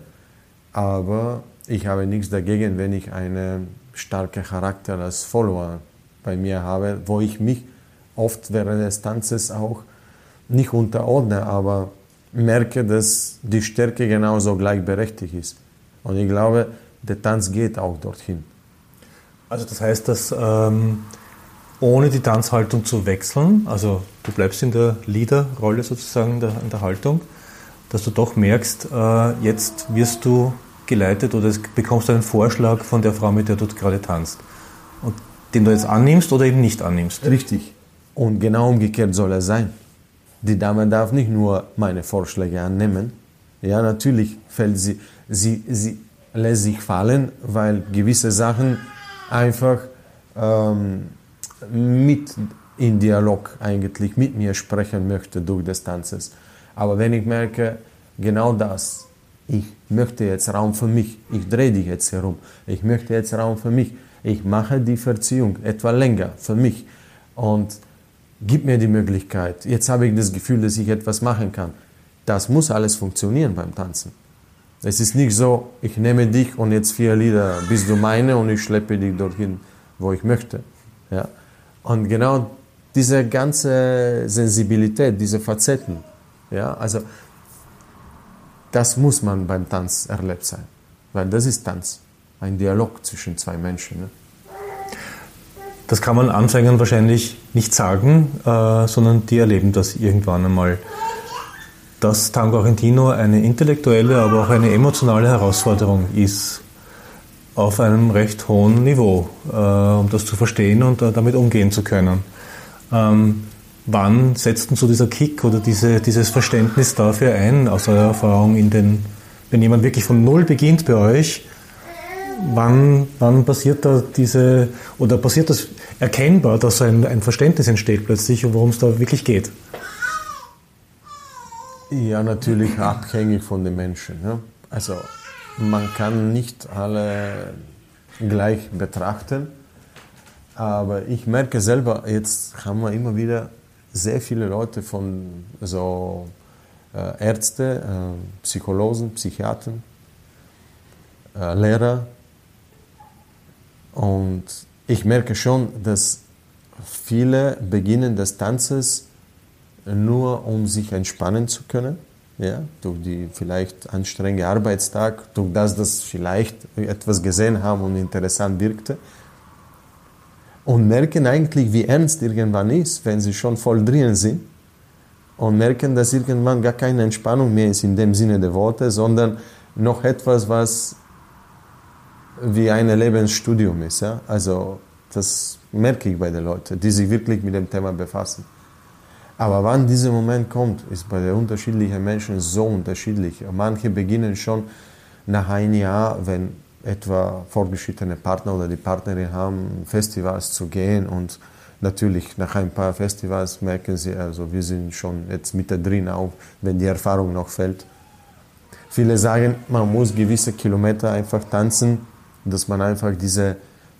aber ich habe nichts dagegen, wenn ich einen starken Charakter als Follower bei mir habe, wo ich mich oft während des Tanzes auch nicht unterordne, aber merke, dass die Stärke genauso gleichberechtigt ist. Und ich glaube, der Tanz geht auch dorthin. Also das heißt, dass ähm, ohne die Tanzhaltung zu wechseln, also du bleibst in der Leaderrolle sozusagen in der, in der Haltung, dass du doch merkst, äh, jetzt wirst du geleitet oder bekommst du einen Vorschlag von der Frau, mit der du gerade tanzt. Und den du jetzt annimmst oder eben nicht annimmst. Richtig. Und genau umgekehrt soll er sein. Die Dame darf nicht nur meine Vorschläge annehmen, Ja, natürlich fällt sie, sie, sie lässt sich fallen, weil gewisse Sachen einfach ähm, mit in Dialog eigentlich mit mir sprechen möchte durch das Tanzes. Aber wenn ich merke, genau das, ich möchte jetzt Raum für mich, ich drehe dich jetzt herum, ich möchte jetzt Raum für mich, ich mache die Verziehung etwa länger für mich und gib mir die Möglichkeit, jetzt habe ich das Gefühl, dass ich etwas machen kann. Das muss alles funktionieren beim Tanzen. Es ist nicht so, ich nehme dich und jetzt vier Lieder bist du meine und ich schleppe dich dorthin, wo ich möchte. Ja? Und genau diese ganze Sensibilität, diese Facetten, ja, also das muss man beim Tanz erlebt sein, weil das ist Tanz, ein Dialog zwischen zwei Menschen. Ne? Das kann man Anfängern wahrscheinlich nicht sagen, äh, sondern die erleben das irgendwann einmal dass Tango Argentino eine intellektuelle, aber auch eine emotionale Herausforderung ist, auf einem recht hohen Niveau, äh, um das zu verstehen und äh, damit umgehen zu können. Ähm, wann setzt denn so dieser Kick oder diese, dieses Verständnis dafür ein, aus eurer Erfahrung in den, wenn jemand wirklich von Null beginnt bei euch, wann, wann passiert da diese, oder passiert das erkennbar, dass ein, ein Verständnis entsteht plötzlich, worum es da wirklich geht? Ja, natürlich abhängig von den Menschen. Ja. Also man kann nicht alle gleich betrachten, aber ich merke selber, jetzt haben wir immer wieder sehr viele Leute von so äh, Ärzte, äh, Psychologen, Psychiatern, äh, Lehrer und ich merke schon, dass viele beginnen des Tanzes nur um sich entspannen zu können, ja, durch die vielleicht anstrengende Arbeitstag, durch das, dass vielleicht etwas gesehen haben und interessant wirkte. Und merken eigentlich, wie ernst irgendwann ist, wenn sie schon voll drin sind. Und merken, dass irgendwann gar keine Entspannung mehr ist in dem Sinne der Worte, sondern noch etwas, was wie ein Lebensstudium ist. Ja? Also das merke ich bei den Leuten, die sich wirklich mit dem Thema befassen. Aber wann dieser Moment kommt, ist bei den unterschiedlichen Menschen so unterschiedlich. Manche beginnen schon nach einem Jahr, wenn etwa fortgeschrittene Partner oder die Partnerin haben, Festivals zu gehen und natürlich nach ein paar Festivals merken sie, also wir sind schon jetzt mittendrin auch, wenn die Erfahrung noch fällt. Viele sagen, man muss gewisse Kilometer einfach tanzen, dass man einfach diese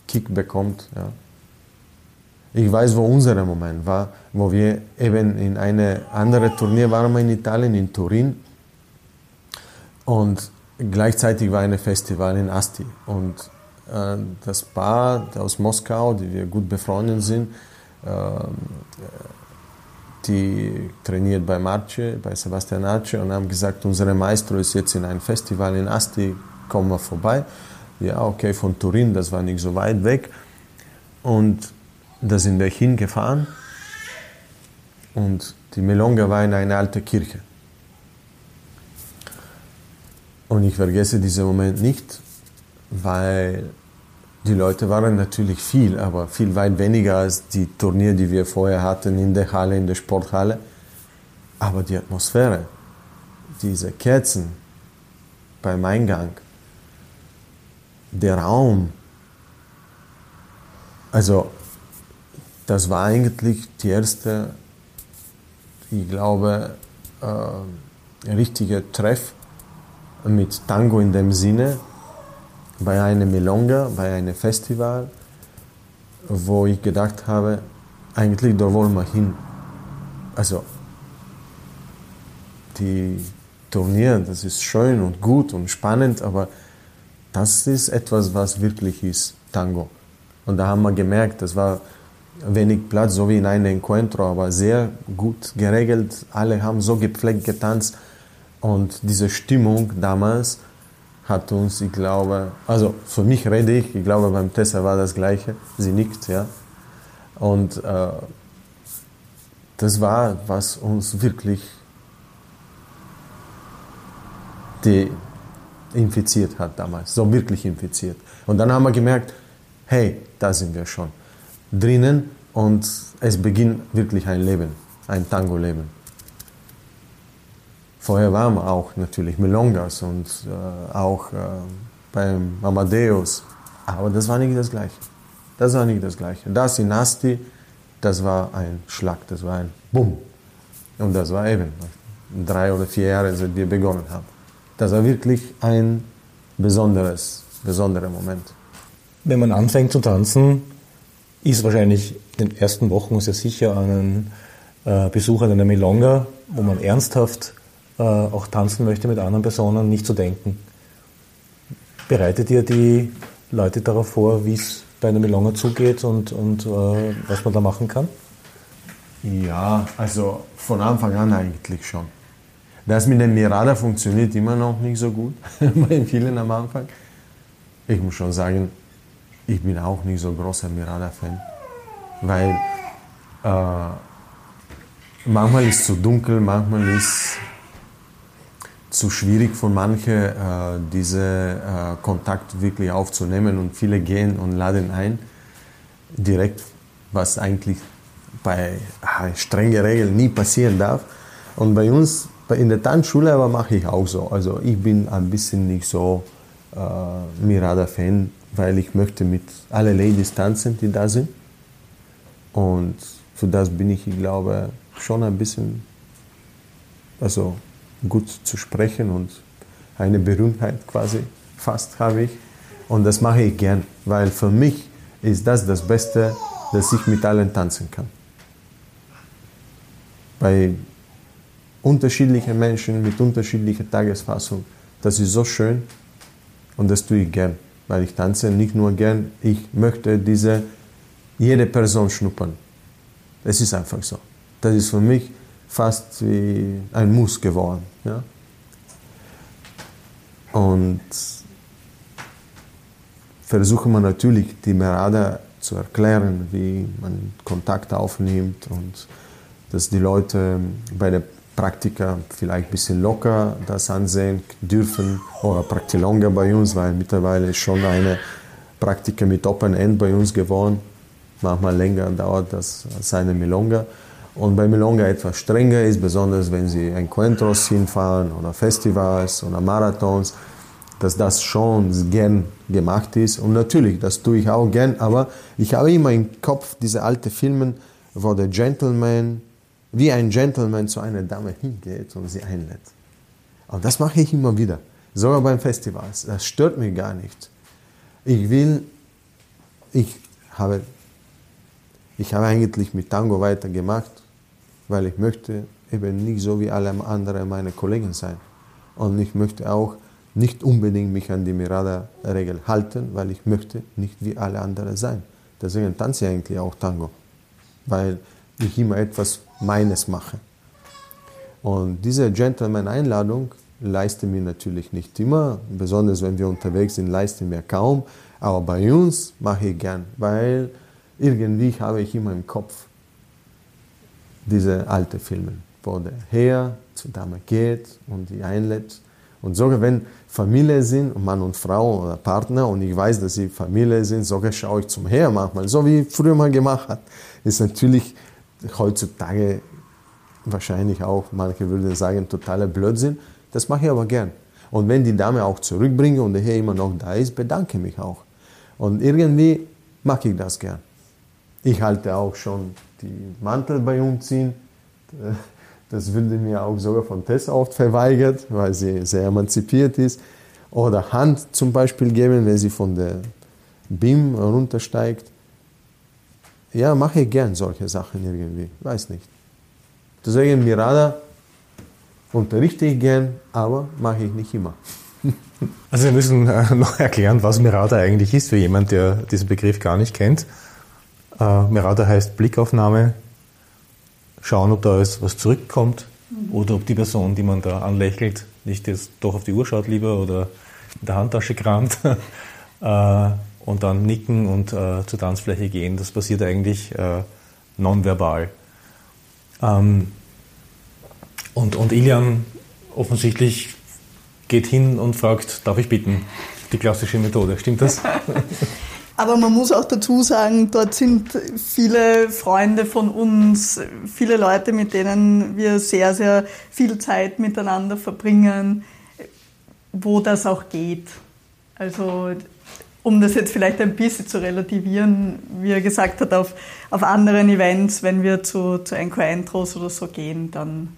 Kick bekommt. Ja. Ich weiß, wo unser Moment war, wo wir eben in eine andere Turnier waren in Italien, in Turin. Und gleichzeitig war ein Festival in Asti. Und äh, das Paar aus Moskau, die wir gut befreundet sind, äh, die trainiert bei Marce, bei Sebastian Arce und haben gesagt, unser Maestro ist jetzt in einem Festival in Asti, kommen wir vorbei. Ja, okay, von Turin, das war nicht so weit weg. Und da sind wir hingefahren und die Melonga war in einer alten Kirche. Und ich vergesse diesen Moment nicht, weil die Leute waren natürlich viel, aber viel weit weniger als die Turniere, die wir vorher hatten in der Halle, in der Sporthalle. Aber die Atmosphäre, diese Kerzen beim Eingang, der Raum, also das war eigentlich die erste, ich glaube, äh, richtige Treff mit Tango in dem Sinne bei einem Milonga, bei einem Festival, wo ich gedacht habe, eigentlich da wollen wir hin. Also die Turnier, das ist schön und gut und spannend, aber das ist etwas, was wirklich ist, Tango. Und da haben wir gemerkt, das war wenig Platz, so wie in einem Encuentro, aber sehr gut geregelt. Alle haben so gepflegt getanzt und diese Stimmung damals hat uns, ich glaube, also für mich rede ich, ich glaube beim Tessa war das Gleiche, sie nickt, ja. Und äh, das war, was uns wirklich die infiziert hat damals, so wirklich infiziert. Und dann haben wir gemerkt, hey, da sind wir schon drinnen und es beginnt wirklich ein Leben, ein Tango-Leben. Vorher waren wir auch natürlich Melongas und äh, auch äh, beim Amadeus. Aber das war nicht das Gleiche. Das war nicht das Gleiche. Das in Asti, das war ein Schlag, das war ein Bumm. Und das war eben drei oder vier Jahre, seit wir begonnen haben. Das war wirklich ein besonderes, besonderer Moment. Wenn man anfängt zu tanzen, ist wahrscheinlich in den ersten Wochen sehr sicher an einen äh, Besuch an einer Milonga, wo man ernsthaft äh, auch tanzen möchte mit anderen Personen, nicht zu denken. Bereitet ihr die Leute darauf vor, wie es bei einer Milonga zugeht und, und äh, was man da machen kann? Ja, also von Anfang an eigentlich schon. Das mit dem Mirada funktioniert immer noch nicht so gut bei vielen am Anfang. Ich muss schon sagen, ich bin auch nicht so großer Mirada-Fan, weil äh, manchmal ist es zu dunkel, manchmal ist es zu schwierig für manche, äh, diesen äh, Kontakt wirklich aufzunehmen und viele gehen und laden ein, direkt, was eigentlich bei äh, strengen Regeln nie passieren darf. Und bei uns in der Tanzschule aber mache ich auch so. Also ich bin ein bisschen nicht so äh, Mirada-Fan, weil ich möchte mit allen Ladies tanzen, die da sind. Und für das bin ich, ich glaube, schon ein bisschen also gut zu sprechen und eine Berühmtheit quasi fast habe ich. Und das mache ich gern, weil für mich ist das das Beste, dass ich mit allen tanzen kann. Bei unterschiedlichen Menschen mit unterschiedlicher Tagesfassung, das ist so schön und das tue ich gern, weil ich tanze nicht nur gern, ich möchte diese jede Person schnuppern. Es ist einfach so. Das ist für mich fast wie ein Muss geworden. Ja? Und versuche man natürlich die Merada zu erklären, wie man Kontakt aufnimmt und dass die Leute bei der Praktika vielleicht ein bisschen locker das ansehen dürfen oder Praktilonga bei uns, weil mittlerweile ist schon eine Praktika mit Open End bei uns geworden. Manchmal länger dauert das als eine Milonga. Und bei Milonga etwas strenger ist, besonders wenn sie Encuentros hinfahren oder Festivals oder Marathons, dass das schon gern gemacht ist. Und natürlich, das tue ich auch gern, aber ich habe immer im Kopf diese alten Filme, wo der Gentleman wie ein Gentleman zu einer Dame hingeht und sie einlädt. Und das mache ich immer wieder, sogar beim Festival. Das stört mich gar nicht. Ich will, ich habe, ich habe eigentlich mit Tango weitergemacht, weil ich möchte eben nicht so wie alle anderen meine Kollegen sein. Und ich möchte auch nicht unbedingt mich an die Mirada-Regel halten, weil ich möchte nicht wie alle anderen sein. Deswegen tanze ich eigentlich auch Tango, weil ich immer etwas meines mache. Und diese Gentleman-Einladung leisten wir natürlich nicht immer, besonders wenn wir unterwegs sind, leisten wir kaum. Aber bei uns mache ich gern, weil irgendwie habe ich immer im Kopf diese alten Filme, wo der Herr zur Dame geht und die einlädt. Und sogar wenn Familie sind, Mann und Frau oder Partner, und ich weiß, dass sie Familie sind, sogar schaue ich zum Herr manchmal, so wie früher mal gemacht hat. Ist natürlich heutzutage wahrscheinlich auch, manche würden sagen, totaler Blödsinn. Das mache ich aber gern. Und wenn die Dame auch zurückbringe und der Herr immer noch da ist, bedanke mich auch. Und irgendwie mache ich das gern. Ich halte auch schon die Mantel bei uns ziehen. Das würde mir auch sogar von Tess oft verweigert, weil sie sehr emanzipiert ist. Oder Hand zum Beispiel geben, wenn sie von der BIM runtersteigt. Ja, mache ich gern solche Sachen irgendwie. Weiß nicht. Deswegen Mirada unterrichte ich gern, aber mache ich nicht immer. Also wir müssen äh, noch erklären, was Mirada eigentlich ist für jemand, der diesen Begriff gar nicht kennt. Äh, Mirada heißt Blickaufnahme, schauen, ob da was zurückkommt oder ob die Person, die man da anlächelt, nicht jetzt doch auf die Uhr schaut lieber oder in der Handtasche kramt äh, und dann nicken und zur Tanzfläche gehen. Das passiert eigentlich nonverbal. Ähm, und, und Ilian offensichtlich geht hin und fragt, darf ich bitten? Die klassische Methode, stimmt das? Aber man muss auch dazu sagen, dort sind viele Freunde von uns, viele Leute, mit denen wir sehr, sehr viel Zeit miteinander verbringen, wo das auch geht. Also um das jetzt vielleicht ein bisschen zu relativieren, wie er gesagt hat, auf, auf anderen Events, wenn wir zu, zu Encore-Intros oder so gehen, dann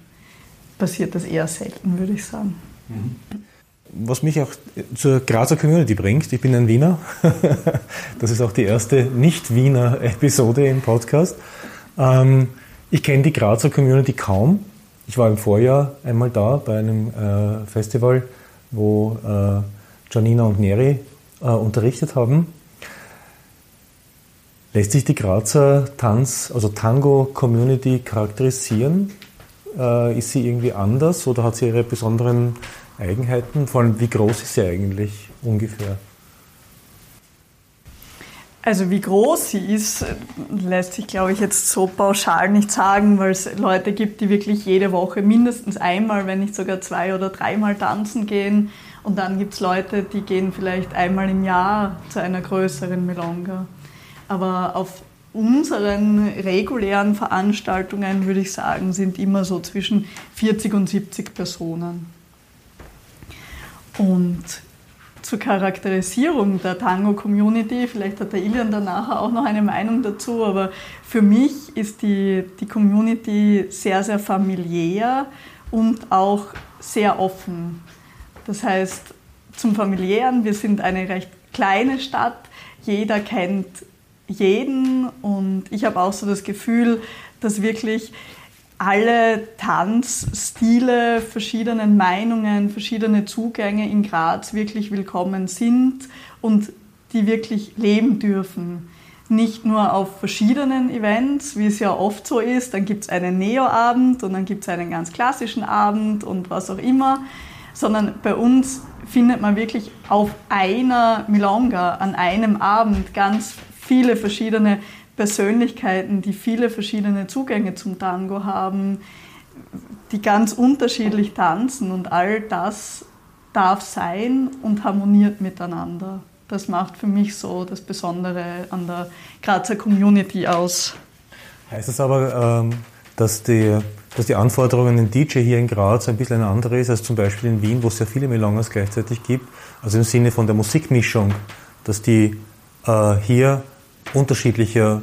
passiert das eher selten, würde ich sagen. Mhm was mich auch zur Grazer Community bringt. Ich bin ein Wiener. Das ist auch die erste Nicht-Wiener Episode im Podcast. Ähm, ich kenne die Grazer Community kaum. Ich war im Vorjahr einmal da bei einem äh, Festival, wo äh, Janina und Neri äh, unterrichtet haben. Lässt sich die Grazer Tanz, also Tango-Community charakterisieren? Ist sie irgendwie anders oder hat sie ihre besonderen Eigenheiten? Vor allem, wie groß ist sie eigentlich ungefähr? Also wie groß sie ist, lässt sich, glaube ich, jetzt so pauschal nicht sagen, weil es Leute gibt, die wirklich jede Woche mindestens einmal, wenn nicht sogar zwei oder dreimal tanzen gehen. Und dann gibt es Leute, die gehen vielleicht einmal im Jahr zu einer größeren Melonga. Aber auf unseren regulären Veranstaltungen, würde ich sagen, sind immer so zwischen 40 und 70 Personen. Und zur Charakterisierung der Tango-Community, vielleicht hat der Ilian danach auch noch eine Meinung dazu, aber für mich ist die, die Community sehr, sehr familiär und auch sehr offen. Das heißt, zum familiären, wir sind eine recht kleine Stadt, jeder kennt jeden und ich habe auch so das Gefühl, dass wirklich alle Tanzstile, verschiedenen Meinungen, verschiedene Zugänge in Graz wirklich willkommen sind und die wirklich leben dürfen. Nicht nur auf verschiedenen Events, wie es ja oft so ist, dann gibt es einen Neo-Abend und dann gibt es einen ganz klassischen Abend und was auch immer, sondern bei uns findet man wirklich auf einer Milonga, an einem Abend ganz viele verschiedene Persönlichkeiten, die viele verschiedene Zugänge zum Tango haben, die ganz unterschiedlich tanzen und all das darf sein und harmoniert miteinander. Das macht für mich so das Besondere an der Grazer Community aus. Heißt das aber, ähm, dass die, dass die Anforderungen an den DJ hier in Graz ein bisschen eine andere ist als zum Beispiel in Wien, wo es sehr viele Melongas gleichzeitig gibt? Also im Sinne von der Musikmischung, dass die äh, hier unterschiedlicher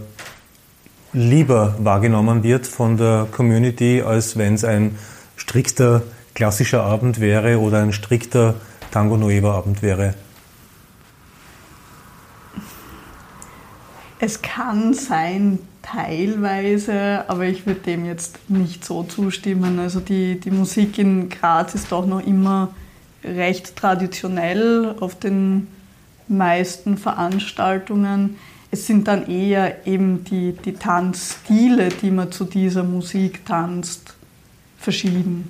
lieber wahrgenommen wird von der Community, als wenn es ein strikter klassischer Abend wäre oder ein strikter Tango Nueva Abend wäre? Es kann sein, teilweise, aber ich würde dem jetzt nicht so zustimmen. Also die, die Musik in Graz ist doch noch immer recht traditionell auf den meisten Veranstaltungen es sind dann eher eben die, die Tanzstile, die man zu dieser Musik tanzt, verschieden.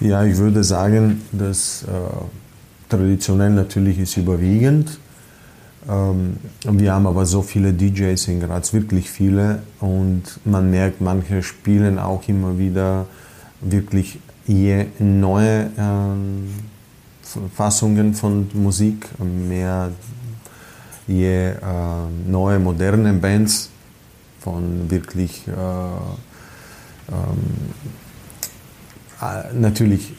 Ja, ich würde sagen, dass äh, traditionell natürlich ist überwiegend. Ähm, wir haben aber so viele DJs in Graz, wirklich viele. Und man merkt, manche spielen auch immer wieder wirklich je neue ähm, Fassungen von Musik, mehr je äh, neue, moderne Bands von wirklich äh, ähm, äh, natürlich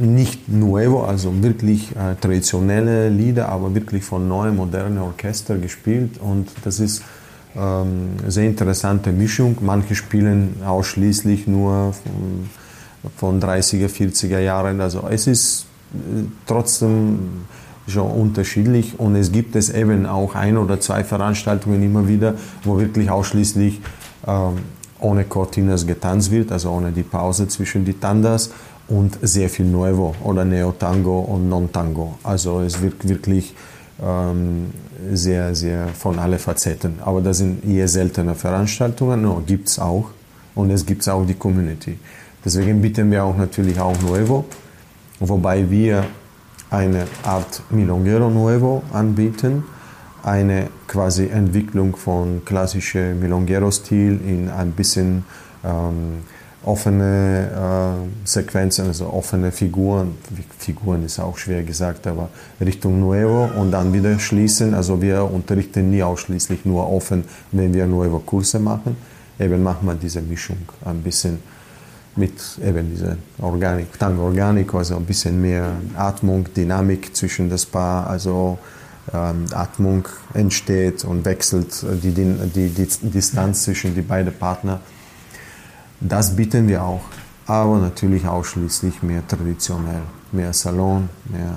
nicht nuevo, also wirklich äh, traditionelle Lieder, aber wirklich von neuen, modernen Orchester gespielt. Und das ist ähm, eine sehr interessante Mischung. Manche spielen ausschließlich nur von, von 30er, 40er Jahren, also es ist äh, trotzdem schon unterschiedlich. Und es gibt es eben auch ein oder zwei Veranstaltungen immer wieder, wo wirklich ausschließlich ähm, ohne Cortinas getanzt wird, also ohne die Pause zwischen die Tandas und sehr viel Nuevo oder Neo-Tango und Non-Tango. Also es wird wirklich ähm, sehr, sehr von allen Facetten. Aber das sind eher seltene Veranstaltungen, no, gibt es auch und es gibt auch die Community. Deswegen bieten wir auch natürlich auch Nuevo, wobei wir eine Art Milonguero Nuevo anbieten, eine quasi Entwicklung von klassischem Milonguero-Stil in ein bisschen ähm, offene äh, Sequenzen, also offene Figuren. Figuren ist auch schwer gesagt, aber Richtung Nuevo und dann wieder schließen. Also wir unterrichten nie ausschließlich nur offen, wenn wir Nuevo-Kurse machen. Eben machen wir diese Mischung ein bisschen mit eben dieser Organik, Tango Organico, also ein bisschen mehr Atmung, Dynamik zwischen das Paar, also ähm, Atmung entsteht und wechselt die, die, die, die Distanz zwischen die beiden Partner. Das bieten wir auch, aber natürlich ausschließlich mehr traditionell, mehr Salon, mehr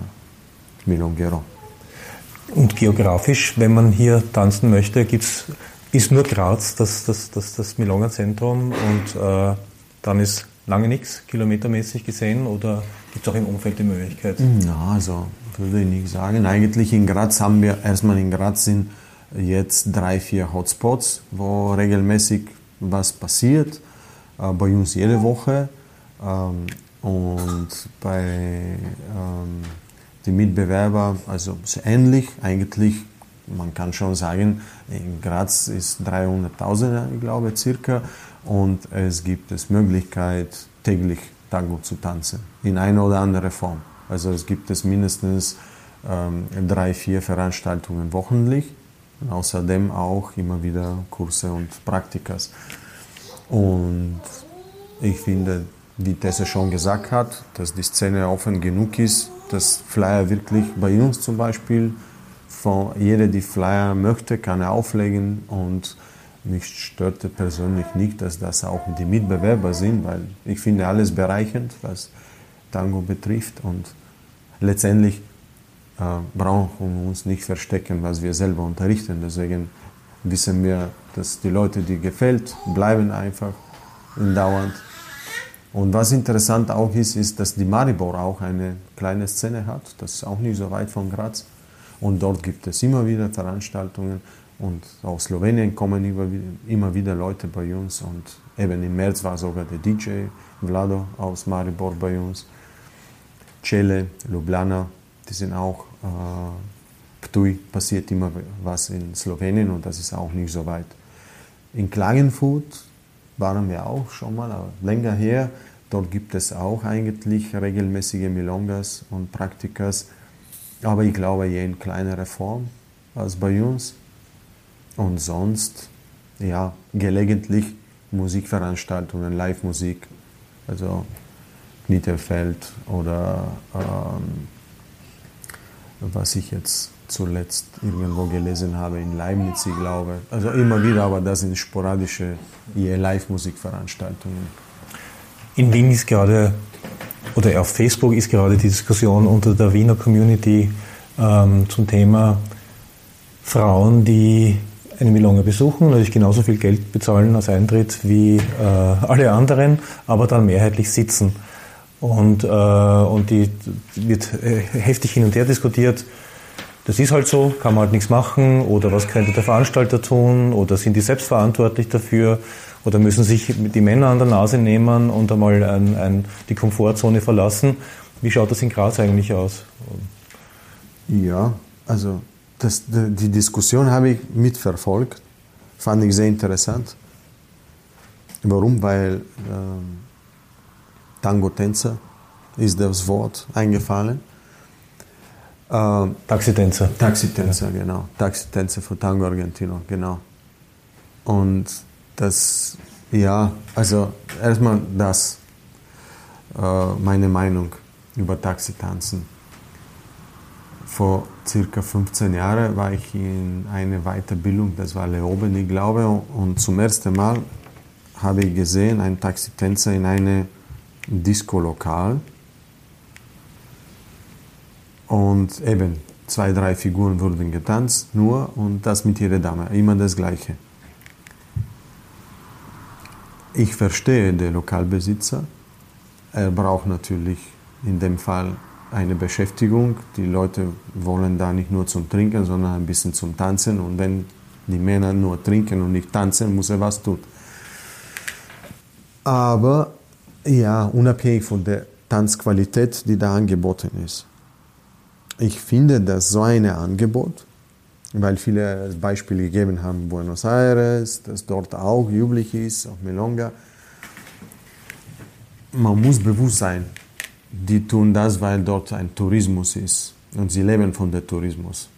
Milongero. Und geografisch, wenn man hier tanzen möchte, gibt's, ist nur Graz das, das, das, das Milonga-Zentrum und äh, dann ist lange nichts kilometermäßig gesehen oder gibt es auch im Umfeld die Möglichkeit? Ja, also würde ich nicht sagen. Eigentlich in Graz haben wir, erstmal in Graz sind jetzt drei, vier Hotspots, wo regelmäßig was passiert. Äh, bei uns jede Woche. Ähm, und bei ähm, den Mitbewerbern, also ähnlich eigentlich, man kann schon sagen, in Graz ist 300.000, ich glaube, circa. Und es gibt es Möglichkeit, täglich Tango zu tanzen, in einer oder anderen Form. Also es gibt es mindestens ähm, drei, vier Veranstaltungen wochentlich. Und außerdem auch immer wieder Kurse und Praktikas. Und ich finde, wie Tessa schon gesagt hat, dass die Szene offen genug ist, dass Flyer wirklich bei uns zum Beispiel, von jeder, die Flyer möchte, kann er auflegen und mich störte persönlich nicht, dass das auch die Mitbewerber sind, weil ich finde alles bereichend, was Tango betrifft und letztendlich äh, brauchen wir uns nicht verstecken, was wir selber unterrichten. Deswegen wissen wir, dass die Leute, die gefällt, bleiben einfach dauernd. Und was interessant auch ist, ist, dass die Maribor auch eine kleine Szene hat. Das ist auch nicht so weit von Graz. Und dort gibt es immer wieder Veranstaltungen. Und aus Slowenien kommen immer wieder Leute bei uns. Und eben im März war sogar der DJ Vlado aus Maribor bei uns. Cele, Ljubljana, die sind auch äh, Ptuj passiert immer was in Slowenien und das ist auch nicht so weit. In Klagenfurt waren wir auch schon mal, aber länger her. Dort gibt es auch eigentlich regelmäßige Milongas und Praktikas, aber ich glaube eher in kleinerer Form als bei uns. Und sonst, ja, gelegentlich Musikveranstaltungen, Live-Musik, also Knittelfeld oder ähm, was ich jetzt zuletzt irgendwo gelesen habe in Leibniz, ich glaube. Also immer wieder, aber das sind sporadische Live-Musikveranstaltungen. In Wien ist gerade, oder auf Facebook ist gerade die Diskussion unter der Wiener Community ähm, zum Thema Frauen, die eine Milonga besuchen, natürlich genauso viel Geld bezahlen als Eintritt wie äh, alle anderen, aber dann mehrheitlich sitzen. Und, äh, und die wird äh, heftig hin und her diskutiert das ist halt so, kann man halt nichts machen oder was könnte der Veranstalter tun oder sind die selbst verantwortlich dafür oder müssen sich die Männer an der Nase nehmen und einmal ein, ein, die Komfortzone verlassen. Wie schaut das in Graz eigentlich aus? Ja, also das, die Diskussion habe ich mitverfolgt, fand ich sehr interessant. Warum? Weil ähm, Tango-Tänzer ist das Wort eingefallen. Ähm, Taxitänzer. Taxitänzer, ja. genau. Taxitänzer für Tango Argentino, genau. Und das, ja, also erstmal das, äh, meine Meinung über Taxitanzen. Vor circa 15 Jahren war ich in einer Weiterbildung, das war Leoben, ich glaube, und zum ersten Mal habe ich gesehen, einen Taxitänzer in einem Disco-Lokal und eben, zwei, drei Figuren wurden getanzt, nur und das mit jeder Dame, immer das Gleiche. Ich verstehe den Lokalbesitzer. Er braucht natürlich in dem Fall eine Beschäftigung. Die Leute wollen da nicht nur zum Trinken, sondern ein bisschen zum Tanzen. Und wenn die Männer nur trinken und nicht tanzen, muss er was tun. Aber ja, unabhängig von der Tanzqualität, die da angeboten ist ich finde, dass so ein Angebot, weil viele Beispiele gegeben haben, Buenos Aires, dass dort auch üblich ist, auch Melonga, man muss bewusst sein, die tun das, weil dort ein Tourismus ist und sie leben von dem Tourismus.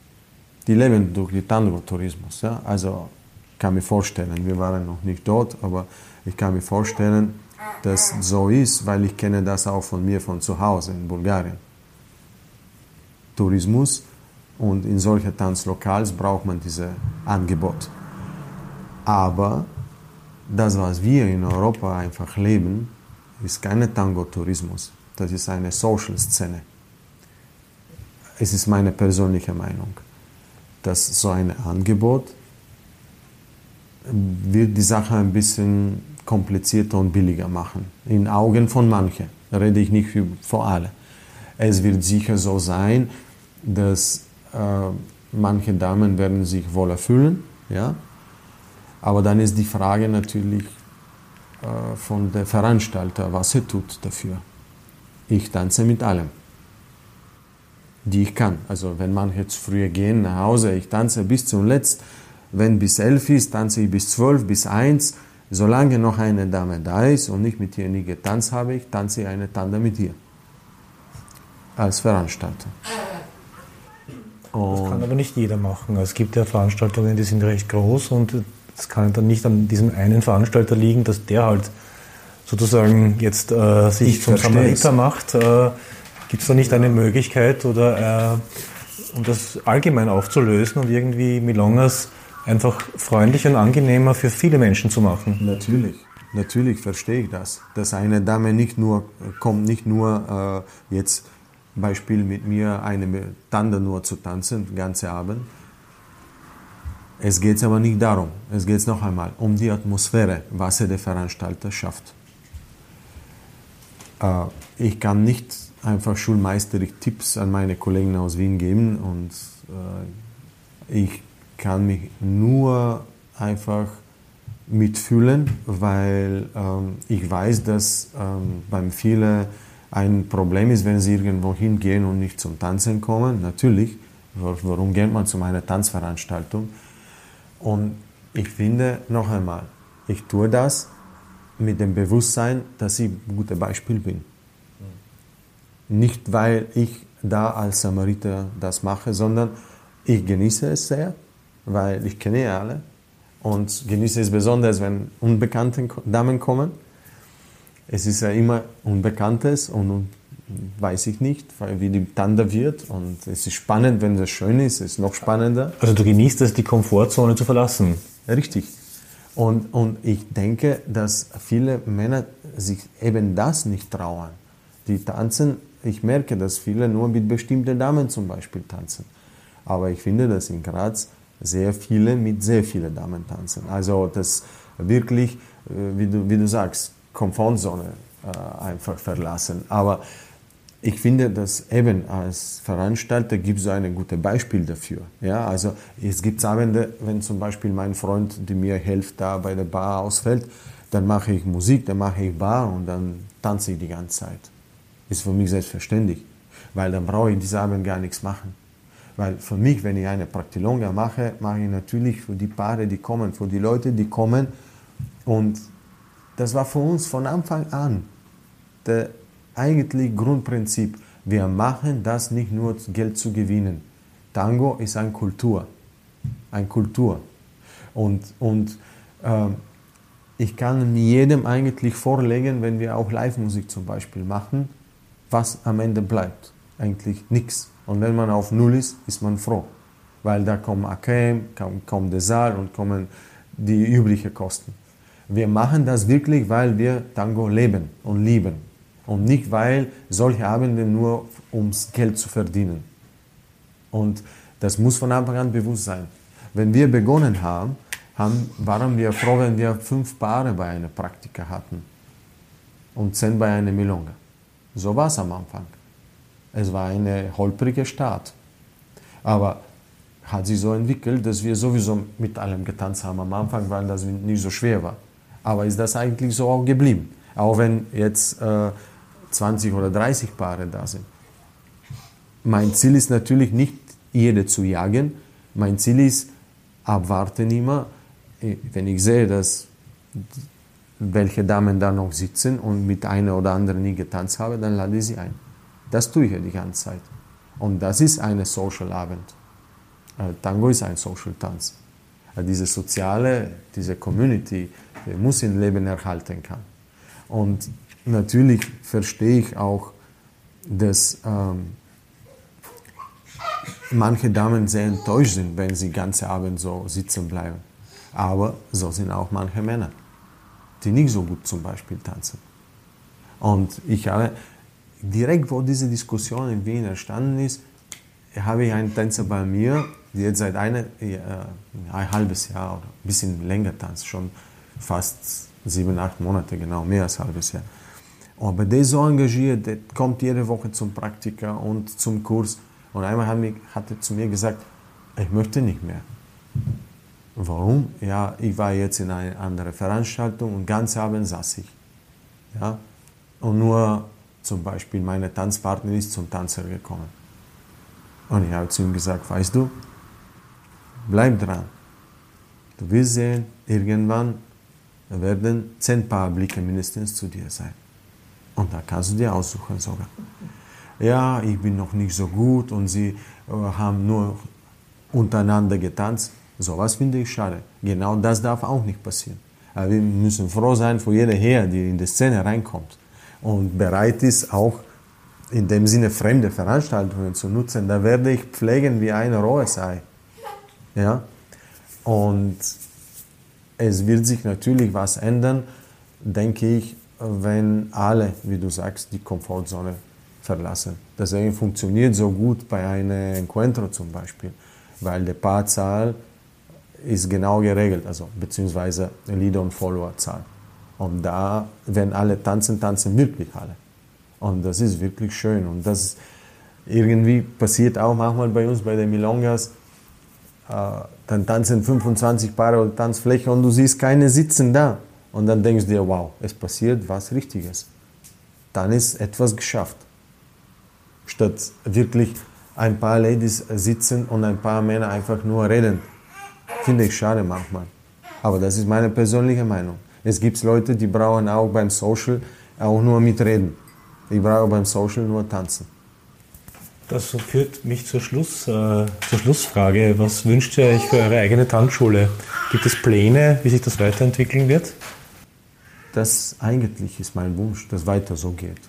Die leben durch den Tango-Tourismus. Ja? Also kann mir vorstellen, wir waren noch nicht dort, aber ich kann mir vorstellen, dass so ist, weil ich kenne das auch von mir von zu Hause in Bulgarien. Tourismus und in solchen Tanzlokals braucht man dieses Angebot. Aber das, was wir in Europa einfach leben, ist kein Tango-Tourismus. Das ist eine Social-Szene. Es ist meine persönliche Meinung, dass so ein Angebot wird die Sache ein bisschen komplizierter und billiger machen. In Augen von manchen. Rede ich nicht vor alle. Es wird sicher so sein, dass äh, manche Damen werden sich wohler fühlen, ja. Aber dann ist die Frage natürlich äh, von der Veranstalter, was er tut dafür. Ich tanze mit allem, die ich kann. Also wenn manche jetzt früher gehen nach Hause, ich tanze bis zum Letzt. Wenn bis elf ist, tanze ich bis zwölf, bis eins. Solange noch eine Dame da ist und ich mit ihr nie getanzt habe, ich tanze eine Tante mit ihr. Als Veranstalter. Und das kann aber nicht jeder machen. Es gibt ja Veranstaltungen, die sind recht groß und es kann dann nicht an diesem einen Veranstalter liegen, dass der halt sozusagen jetzt äh, sich ich zum Samariter macht. Äh, Gibt es da nicht eine Möglichkeit oder äh, um das allgemein aufzulösen und irgendwie Milongas einfach freundlicher und angenehmer für viele Menschen zu machen? Natürlich. Natürlich verstehe ich das. Dass eine Dame nicht nur kommt, nicht nur äh, jetzt Beispiel mit mir eine Tante nur zu tanzen, den ganzen Abend. Es geht aber nicht darum. Es geht noch einmal um die Atmosphäre, was der Veranstalter schafft. Äh, ich kann nicht einfach schulmeisterlich Tipps an meine Kollegen aus Wien geben und äh, ich kann mich nur einfach mitfühlen, weil ähm, ich weiß, dass ähm, beim vielen ein Problem ist, wenn sie irgendwo hingehen und nicht zum Tanzen kommen. Natürlich, warum geht man zu einer Tanzveranstaltung? Und ich finde, noch einmal, ich tue das mit dem Bewusstsein, dass ich ein gutes Beispiel bin. Nicht, weil ich da als Samariter das mache, sondern ich genieße es sehr, weil ich kenne alle und genieße es besonders, wenn unbekannte Damen kommen es ist ja immer Unbekanntes und weiß ich nicht, wie die Tanda wird. Und es ist spannend, wenn es schön ist, es ist noch spannender. Also du genießt es, die Komfortzone zu verlassen. Richtig. Und, und ich denke, dass viele Männer sich eben das nicht trauen. Die tanzen, ich merke, dass viele nur mit bestimmten Damen zum Beispiel tanzen. Aber ich finde, dass in Graz sehr viele mit sehr vielen Damen tanzen. Also das wirklich, äh, wie du, wie du sagst, Komfortzone äh, einfach verlassen. Aber ich finde, dass eben als Veranstalter gibt es ein gutes Beispiel dafür. Ja, also es gibt Abende, wenn zum Beispiel mein Freund, der mir hilft, da bei der Bar ausfällt, dann mache ich Musik, dann mache ich Bar und dann tanze ich die ganze Zeit. Ist für mich selbstverständlich, weil dann brauche ich diesen Abend gar nichts machen. Weil für mich, wenn ich eine Praktilonga mache, mache ich natürlich für die Paare, die kommen, für die Leute, die kommen und das war für uns von Anfang an der eigentlich Grundprinzip. Wir machen das nicht nur Geld zu gewinnen. Tango ist eine Kultur. Eine Kultur. Und, und äh, ich kann jedem eigentlich vorlegen, wenn wir auch Live-Musik zum Beispiel machen, was am Ende bleibt. Eigentlich nichts. Und wenn man auf Null ist, ist man froh. Weil da kommen AKM, kommt der Saal und kommen die üblichen Kosten. Wir machen das wirklich, weil wir Tango leben und lieben. Und nicht, weil solche Abende nur ums Geld zu verdienen. Und das muss von Anfang an bewusst sein. Wenn wir begonnen haben, haben waren wir froh, wenn wir fünf Paare bei einer Praktika hatten und zehn bei einer Milonga. So war es am Anfang. Es war eine holprige Start. Aber hat sich so entwickelt, dass wir sowieso mit allem getanzt haben am Anfang, weil das nicht so schwer war. Aber ist das eigentlich so auch geblieben? Auch wenn jetzt äh, 20 oder 30 Paare da sind. Mein Ziel ist natürlich nicht, jede zu jagen. Mein Ziel ist, abwarten immer. Wenn ich sehe, dass welche Damen da noch sitzen und mit einer oder anderen nie getanzt habe, dann lade ich sie ein. Das tue ich ja die ganze Zeit. Und das ist eine Social Abend. Äh, Tango ist ein Social Tanz. Diese soziale, diese Community, die muss im Leben erhalten kann. Und natürlich verstehe ich auch, dass ähm, manche Damen sehr enttäuscht sind, wenn sie den ganzen Abend so sitzen bleiben. Aber so sind auch manche Männer, die nicht so gut zum Beispiel tanzen. Und ich habe direkt, wo diese Diskussion in Wien entstanden ist, habe ich einen Tänzer bei mir, der jetzt seit eine, äh, ein halbes Jahr oder ein bisschen länger tanzt, schon fast sieben, acht Monate, genau, mehr als ein halbes Jahr. Aber der ist so engagiert, der kommt jede Woche zum Praktika und zum Kurs. Und einmal hat, mich, hat er zu mir gesagt, ich möchte nicht mehr. Warum? Ja, ich war jetzt in einer anderen Veranstaltung und ganz Abend saß ich. Ja? Und nur zum Beispiel meine Tanzpartnerin ist zum Tanzer gekommen. Und ich habe zu ihm gesagt, weißt du, bleib dran. Du wirst sehen, irgendwann werden zehn Paar Blicke mindestens zu dir sein. Und da kannst du dir aussuchen sogar. Ja, ich bin noch nicht so gut und sie äh, haben nur untereinander getanzt. Sowas finde ich schade. Genau das darf auch nicht passieren. Aber wir müssen froh sein für jede Herr, die in die Szene reinkommt und bereit ist, auch in dem Sinne fremde Veranstaltungen zu nutzen. Da werde ich pflegen wie ein rohes Ei. Ja? Und es wird sich natürlich was ändern, denke ich, wenn alle, wie du sagst, die Komfortzone verlassen. Deswegen funktioniert so gut bei einem Encuentro zum Beispiel, weil die Paarzahl ist genau geregelt, also beziehungsweise Leader- und Followerzahl. Und da, wenn alle tanzen, tanzen wirklich alle. Und das ist wirklich schön. Und das irgendwie passiert auch manchmal bei uns bei den Milongas. Äh, dann tanzen 25 Paare und Tanzfläche und du siehst keine sitzen da. Und dann denkst du dir, wow, es passiert was Richtiges. Dann ist etwas geschafft. Statt wirklich ein paar Ladies sitzen und ein paar Männer einfach nur reden. Finde ich schade manchmal. Aber das ist meine persönliche Meinung. Es gibt Leute, die brauchen auch beim Social auch nur mitreden. Ich brauche beim Social nur tanzen. Das führt mich zur, Schluss, äh, zur Schlussfrage. Was wünscht ihr euch für eure eigene Tanzschule? Gibt es Pläne, wie sich das weiterentwickeln wird? Das eigentlich ist mein Wunsch, dass weiter so geht.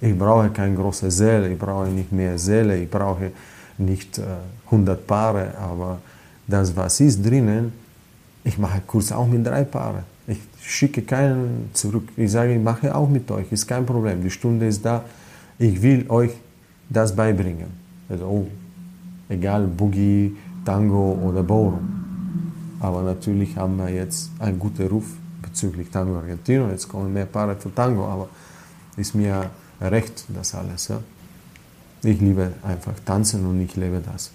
Ich brauche keine große Säle, ich brauche nicht mehr Säle, ich brauche nicht äh, 100 Paare, aber das, was ist drinnen, ich mache Kurs auch mit drei Paaren. Ich schicke keinen zurück. Ich sage, ich mache auch mit euch, ist kein Problem. Die Stunde ist da. Ich will euch das beibringen. Also, oh, egal, Boogie, Tango oder Ballroom. Aber natürlich haben wir jetzt einen guten Ruf bezüglich Tango Argentino. Jetzt kommen mehr Paare für Tango, aber ist mir recht, das alles. Ja? Ich liebe einfach tanzen und ich lebe das.